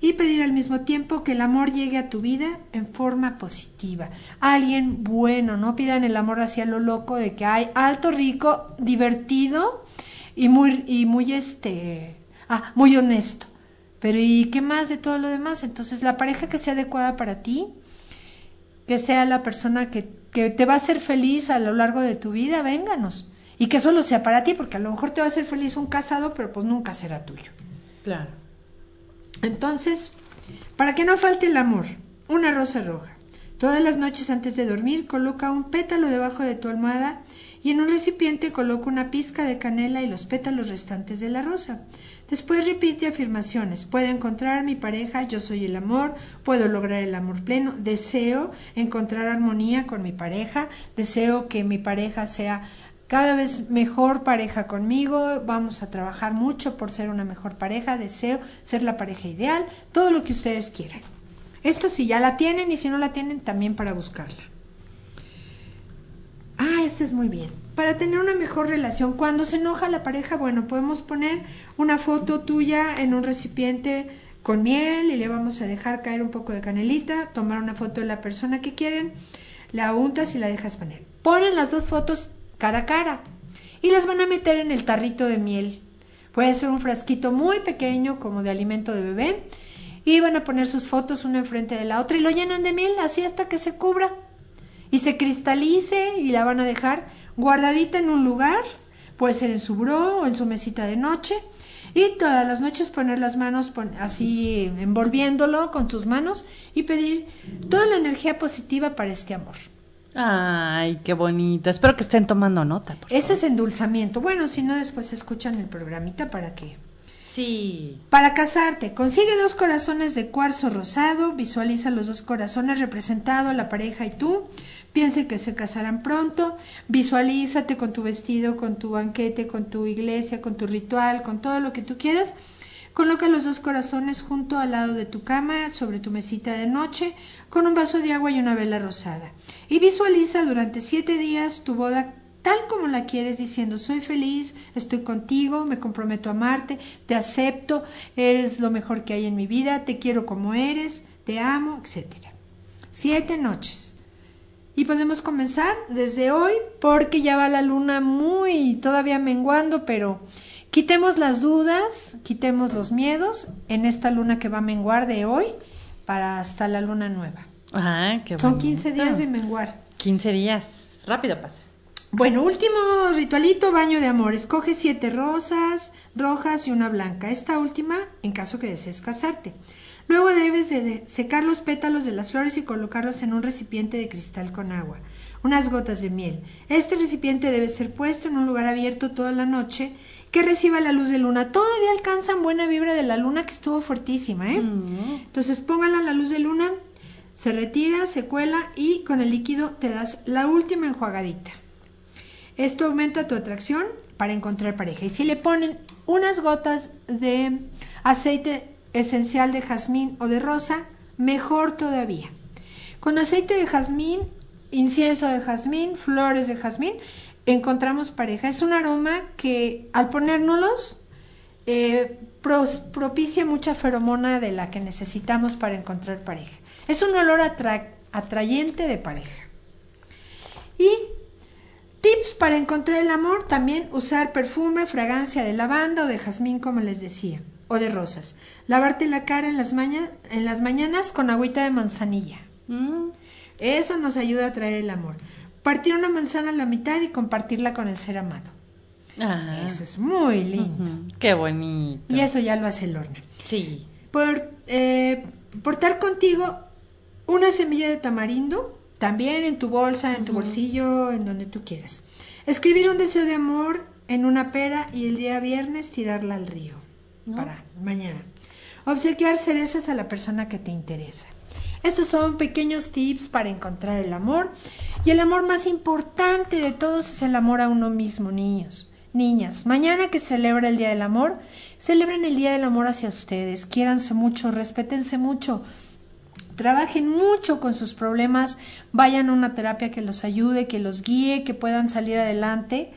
y pedir al mismo tiempo que el amor llegue a tu vida en forma positiva. Alguien bueno, no pidan el amor hacia lo loco de que hay alto, rico, divertido y muy y muy este, ah, muy honesto. Pero ¿y qué más de todo lo demás? Entonces, la pareja que sea adecuada para ti, que sea la persona que, que te va a hacer feliz a lo largo de tu vida, vénganos. Y que solo sea para ti, porque a lo mejor te va a hacer feliz un casado, pero pues nunca será tuyo. Claro. Entonces, para que no falte el amor, una rosa roja. Todas las noches antes de dormir, coloca un pétalo debajo de tu almohada y en un recipiente coloca una pizca de canela y los pétalos restantes de la rosa. Después repite afirmaciones. Puedo encontrar mi pareja, yo soy el amor, puedo lograr el amor pleno, deseo encontrar armonía con mi pareja, deseo que mi pareja sea cada vez mejor pareja conmigo, vamos a trabajar mucho por ser una mejor pareja, deseo ser la pareja ideal, todo lo que ustedes quieran. Esto si ya la tienen y si no la tienen también para buscarla. Ah, este es muy bien. Para tener una mejor relación, cuando se enoja la pareja, bueno, podemos poner una foto tuya en un recipiente con miel y le vamos a dejar caer un poco de canelita, tomar una foto de la persona que quieren, la untas y la dejas poner. Ponen las dos fotos cara a cara y las van a meter en el tarrito de miel. Puede ser un frasquito muy pequeño como de alimento de bebé y van a poner sus fotos una enfrente de la otra y lo llenan de miel así hasta que se cubra y se cristalice y la van a dejar guardadita en un lugar, puede ser en su bro o en su mesita de noche y todas las noches poner las manos pon- así envolviéndolo con sus manos y pedir toda la energía positiva para este amor. Ay, qué bonito. Espero que estén tomando nota. por Ese es endulzamiento. Bueno, si no después escuchan el programita para que Sí. Para casarte, consigue dos corazones de cuarzo rosado, visualiza los dos corazones representados, la pareja y tú, piense que se casarán pronto, visualízate con tu vestido, con tu banquete, con tu iglesia, con tu ritual, con todo lo que tú quieras. Coloca los dos corazones junto al lado de tu cama, sobre tu mesita de noche, con un vaso de agua y una vela rosada. Y visualiza durante siete días tu boda tal como la quieres diciendo soy feliz, estoy contigo, me comprometo a amarte, te acepto, eres lo mejor que hay en mi vida, te quiero como eres, te amo, etc. Siete noches. Y podemos comenzar desde hoy porque ya va la luna muy todavía menguando, pero quitemos las dudas, quitemos los miedos en esta luna que va a menguar de hoy para hasta la luna nueva. Ah, qué Son bonito. 15 días de menguar. 15 días. Rápido pasa. Bueno, último ritualito, baño de amor. Escoge siete rosas rojas y una blanca. Esta última en caso que desees casarte. Luego debes de secar los pétalos de las flores y colocarlos en un recipiente de cristal con agua. unas gotas de miel. Este recipiente debe ser puesto en un lugar abierto toda la noche que reciba la luz de luna. Todavía alcanzan buena vibra de la luna que estuvo fuertísima, ¿eh? Mm. Entonces pónganla a la luz de luna, se retira, se cuela y con el líquido te das la última enjuagadita. Esto aumenta tu atracción para encontrar pareja. Y si le ponen unas gotas de aceite esencial de jazmín o de rosa, mejor todavía. Con aceite de jazmín, incienso de jazmín, flores de jazmín, encontramos pareja. Es un aroma que al ponérnoslos eh, propicia mucha feromona de la que necesitamos para encontrar pareja. Es un olor atra- atrayente de pareja. Y tips para encontrar el amor, también usar perfume, fragancia de lavanda o de jazmín, como les decía, o de rosas. Lavarte la cara en las, maña- en las mañanas con agüita de manzanilla. Mm. Eso nos ayuda a traer el amor. Partir una manzana a la mitad y compartirla con el ser amado. Ah. Eso es muy lindo. Qué bonito. Y eso ya lo hace Lorna. Sí. Por, eh, portar contigo una semilla de tamarindo, también en tu bolsa, en tu bolsillo, en donde tú quieras. Escribir un deseo de amor en una pera y el día viernes tirarla al río para mañana. Obsequiar cerezas a la persona que te interesa. Estos son pequeños tips para encontrar el amor. Y el amor más importante de todos es el amor a uno mismo, niños. Niñas, mañana que se celebra el Día del Amor, celebren el Día del Amor hacia ustedes. Quiéranse mucho, respétense mucho. Trabajen mucho con sus problemas, vayan a una terapia que los ayude, que los guíe, que puedan salir adelante.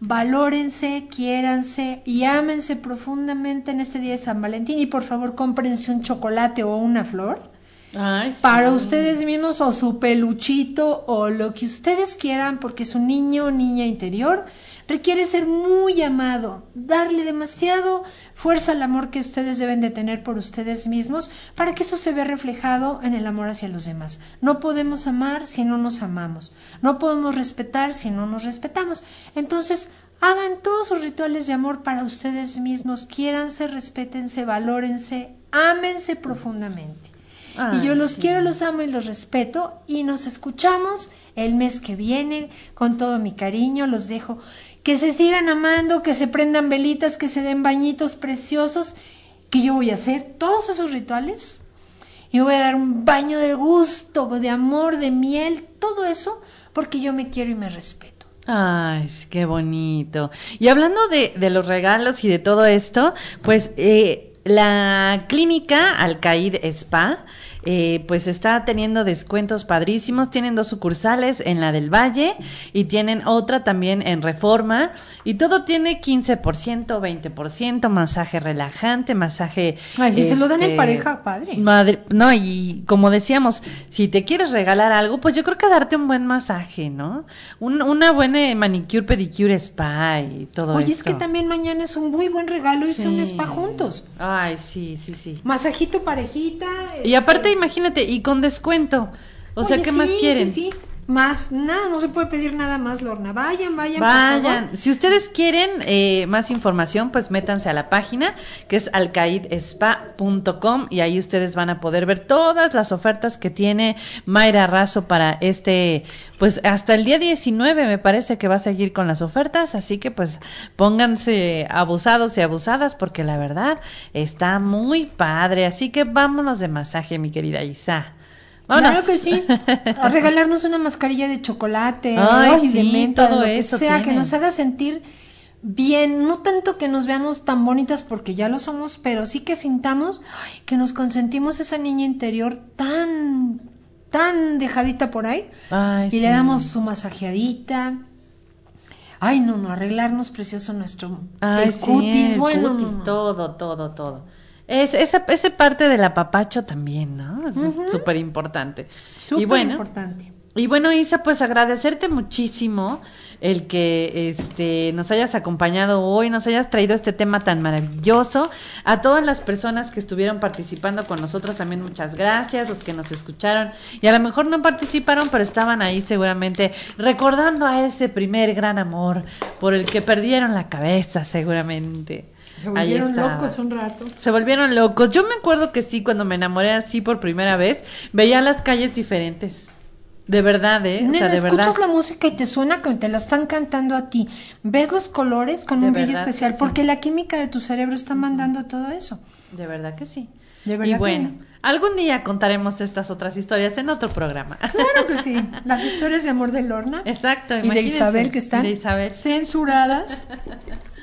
Valórense, quiéranse y ámense profundamente en este día de San Valentín. Y por favor, cómprense un chocolate o una flor Ay, sí. para ustedes mismos o su peluchito o lo que ustedes quieran, porque su niño o niña interior requiere ser muy amado, darle demasiado fuerza al amor que ustedes deben de tener por ustedes mismos para que eso se vea reflejado en el amor hacia los demás. No podemos amar si no nos amamos, no podemos respetar si no nos respetamos. Entonces, hagan todos sus rituales de amor para ustedes mismos, quiéranse, respétense, valórense, ámense profundamente. Ay, y yo los sí. quiero, los amo y los respeto. Y nos escuchamos el mes que viene con todo mi cariño. Los dejo. Que se sigan amando, que se prendan velitas, que se den bañitos preciosos. Que yo voy a hacer todos esos rituales. Y voy a dar un baño de gusto, de amor, de miel, todo eso, porque yo me quiero y me respeto. Ay, qué bonito. Y hablando de, de los regalos y de todo esto, pues eh, la clínica Alcaid Spa, eh, pues está teniendo descuentos padrísimos. Tienen dos sucursales en la del Valle y tienen otra también en Reforma. Y todo tiene 15%, 20%, masaje relajante, masaje... Ay, si se lo dan en este, pareja, padre. Madre, no, y como decíamos, si te quieres regalar algo, pues yo creo que darte un buen masaje, ¿no? Un- una buena manicure, pedicure, spa y todo Oye, esto. es que también mañana es un muy buen regalo irse a un spa juntos. Ay, sí, sí, sí. Masajito parejita. Y aparte, imagínate, y con descuento. O sea, ¿qué sí, más quieren? Sí, sí. Más, nada, no se puede pedir nada más, Lorna. Vayan, vayan, por Vayan. favor. Si ustedes quieren eh, más información, pues métanse a la página que es alcaidespa.com y ahí ustedes van a poder ver todas las ofertas que tiene Mayra Razo para este, pues hasta el día 19 me parece que va a seguir con las ofertas, así que pues pónganse abusados y abusadas porque la verdad está muy padre, así que vámonos de masaje, mi querida Isa. Vámonos. Claro que sí. A regalarnos una mascarilla de chocolate, Ay, de menta, todo de lo que eso sea, que nos haga sentir bien, no tanto que nos veamos tan bonitas porque ya lo somos, pero sí que sintamos ay, que nos consentimos esa niña interior tan, tan dejadita por ahí Ay, y sí. le damos su masajeadita. Ay, no, no, arreglarnos precioso nuestro Ay, el sí, cutis, el bueno, cutis, no, no. todo, todo, todo. Es, esa, esa parte del apapacho también, ¿no? Es súper importante. Súper y bueno, importante. y bueno, Isa, pues agradecerte muchísimo el que este nos hayas acompañado hoy, nos hayas traído este tema tan maravilloso. A todas las personas que estuvieron participando con nosotros también muchas gracias, los que nos escucharon y a lo mejor no participaron, pero estaban ahí seguramente recordando a ese primer gran amor por el que perdieron la cabeza seguramente. Se volvieron locos un rato. Se volvieron locos. Yo me acuerdo que sí, cuando me enamoré así por primera vez, veía las calles diferentes. De verdad, ¿eh? o sea, de escuchas verdad. la música y te suena que te la están cantando a ti. Ves los colores con De un brillo verdad especial sí. porque la química de tu cerebro está mandando todo eso. De verdad que sí. De verdad y que bueno, algún día contaremos estas otras historias en otro programa. Claro que sí. Las historias de amor de Lorna Exacto, y de. Isabel que están de Isabel. censuradas.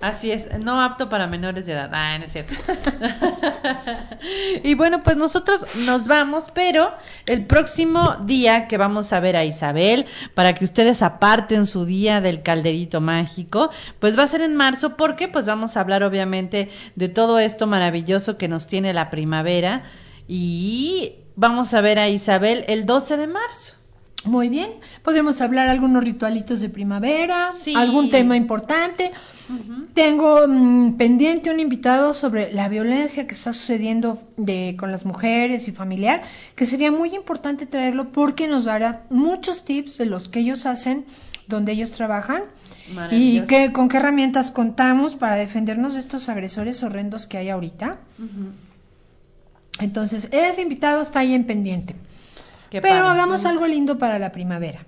Así es, no apto para menores de edad. Ah, no es cierto. y bueno, pues nosotros nos vamos, pero el próximo día que vamos a ver a Isabel, para que ustedes aparten su día del calderito mágico, pues va a ser en marzo, porque pues vamos a hablar obviamente de todo esto maravilloso que nos tiene la primavera y vamos a ver a Isabel el 12 de marzo. Muy bien. Podemos hablar algunos ritualitos de primavera, Sí. algún tema importante. Tengo mm, pendiente un invitado sobre la violencia que está sucediendo de, con las mujeres y familiar, que sería muy importante traerlo porque nos dará muchos tips de los que ellos hacen, donde ellos trabajan y que, con qué herramientas contamos para defendernos de estos agresores horrendos que hay ahorita. Entonces, ese invitado está ahí en pendiente. Qué Pero padre. hagamos algo lindo para la primavera.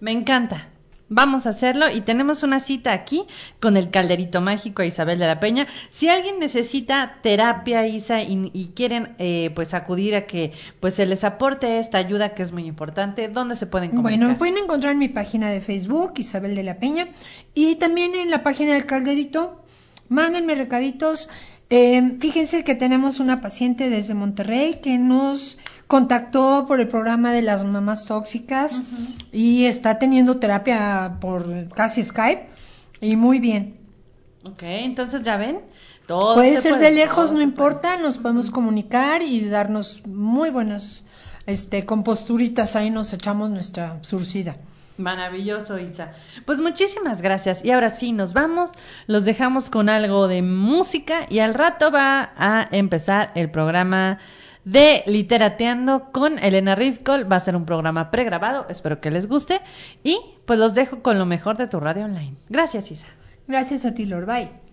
Me encanta. Vamos a hacerlo y tenemos una cita aquí con el calderito mágico a Isabel de la Peña. Si alguien necesita terapia, Isa, y, y quieren eh, pues acudir a que pues se les aporte esta ayuda que es muy importante, ¿dónde se pueden comunicar? Bueno, me pueden encontrar en mi página de Facebook, Isabel de la Peña, y también en la página del Calderito. Mándenme recaditos. Eh, fíjense que tenemos una paciente desde Monterrey que nos contactó por el programa de las mamás tóxicas y está teniendo terapia por casi Skype y muy bien. Ok, entonces ya ven. Todo puede se ser puede, de lejos, no importa, nos podemos comunicar y darnos muy buenas este composturitas, ahí nos echamos nuestra surcida. Maravilloso, Isa. Pues muchísimas gracias. Y ahora sí, nos vamos. Los dejamos con algo de música y al rato va a empezar el programa de Literateando con Elena Rifkol. Va a ser un programa pregrabado. Espero que les guste. Y pues los dejo con lo mejor de tu radio online. Gracias, Isa. Gracias a ti, Lord. Bye.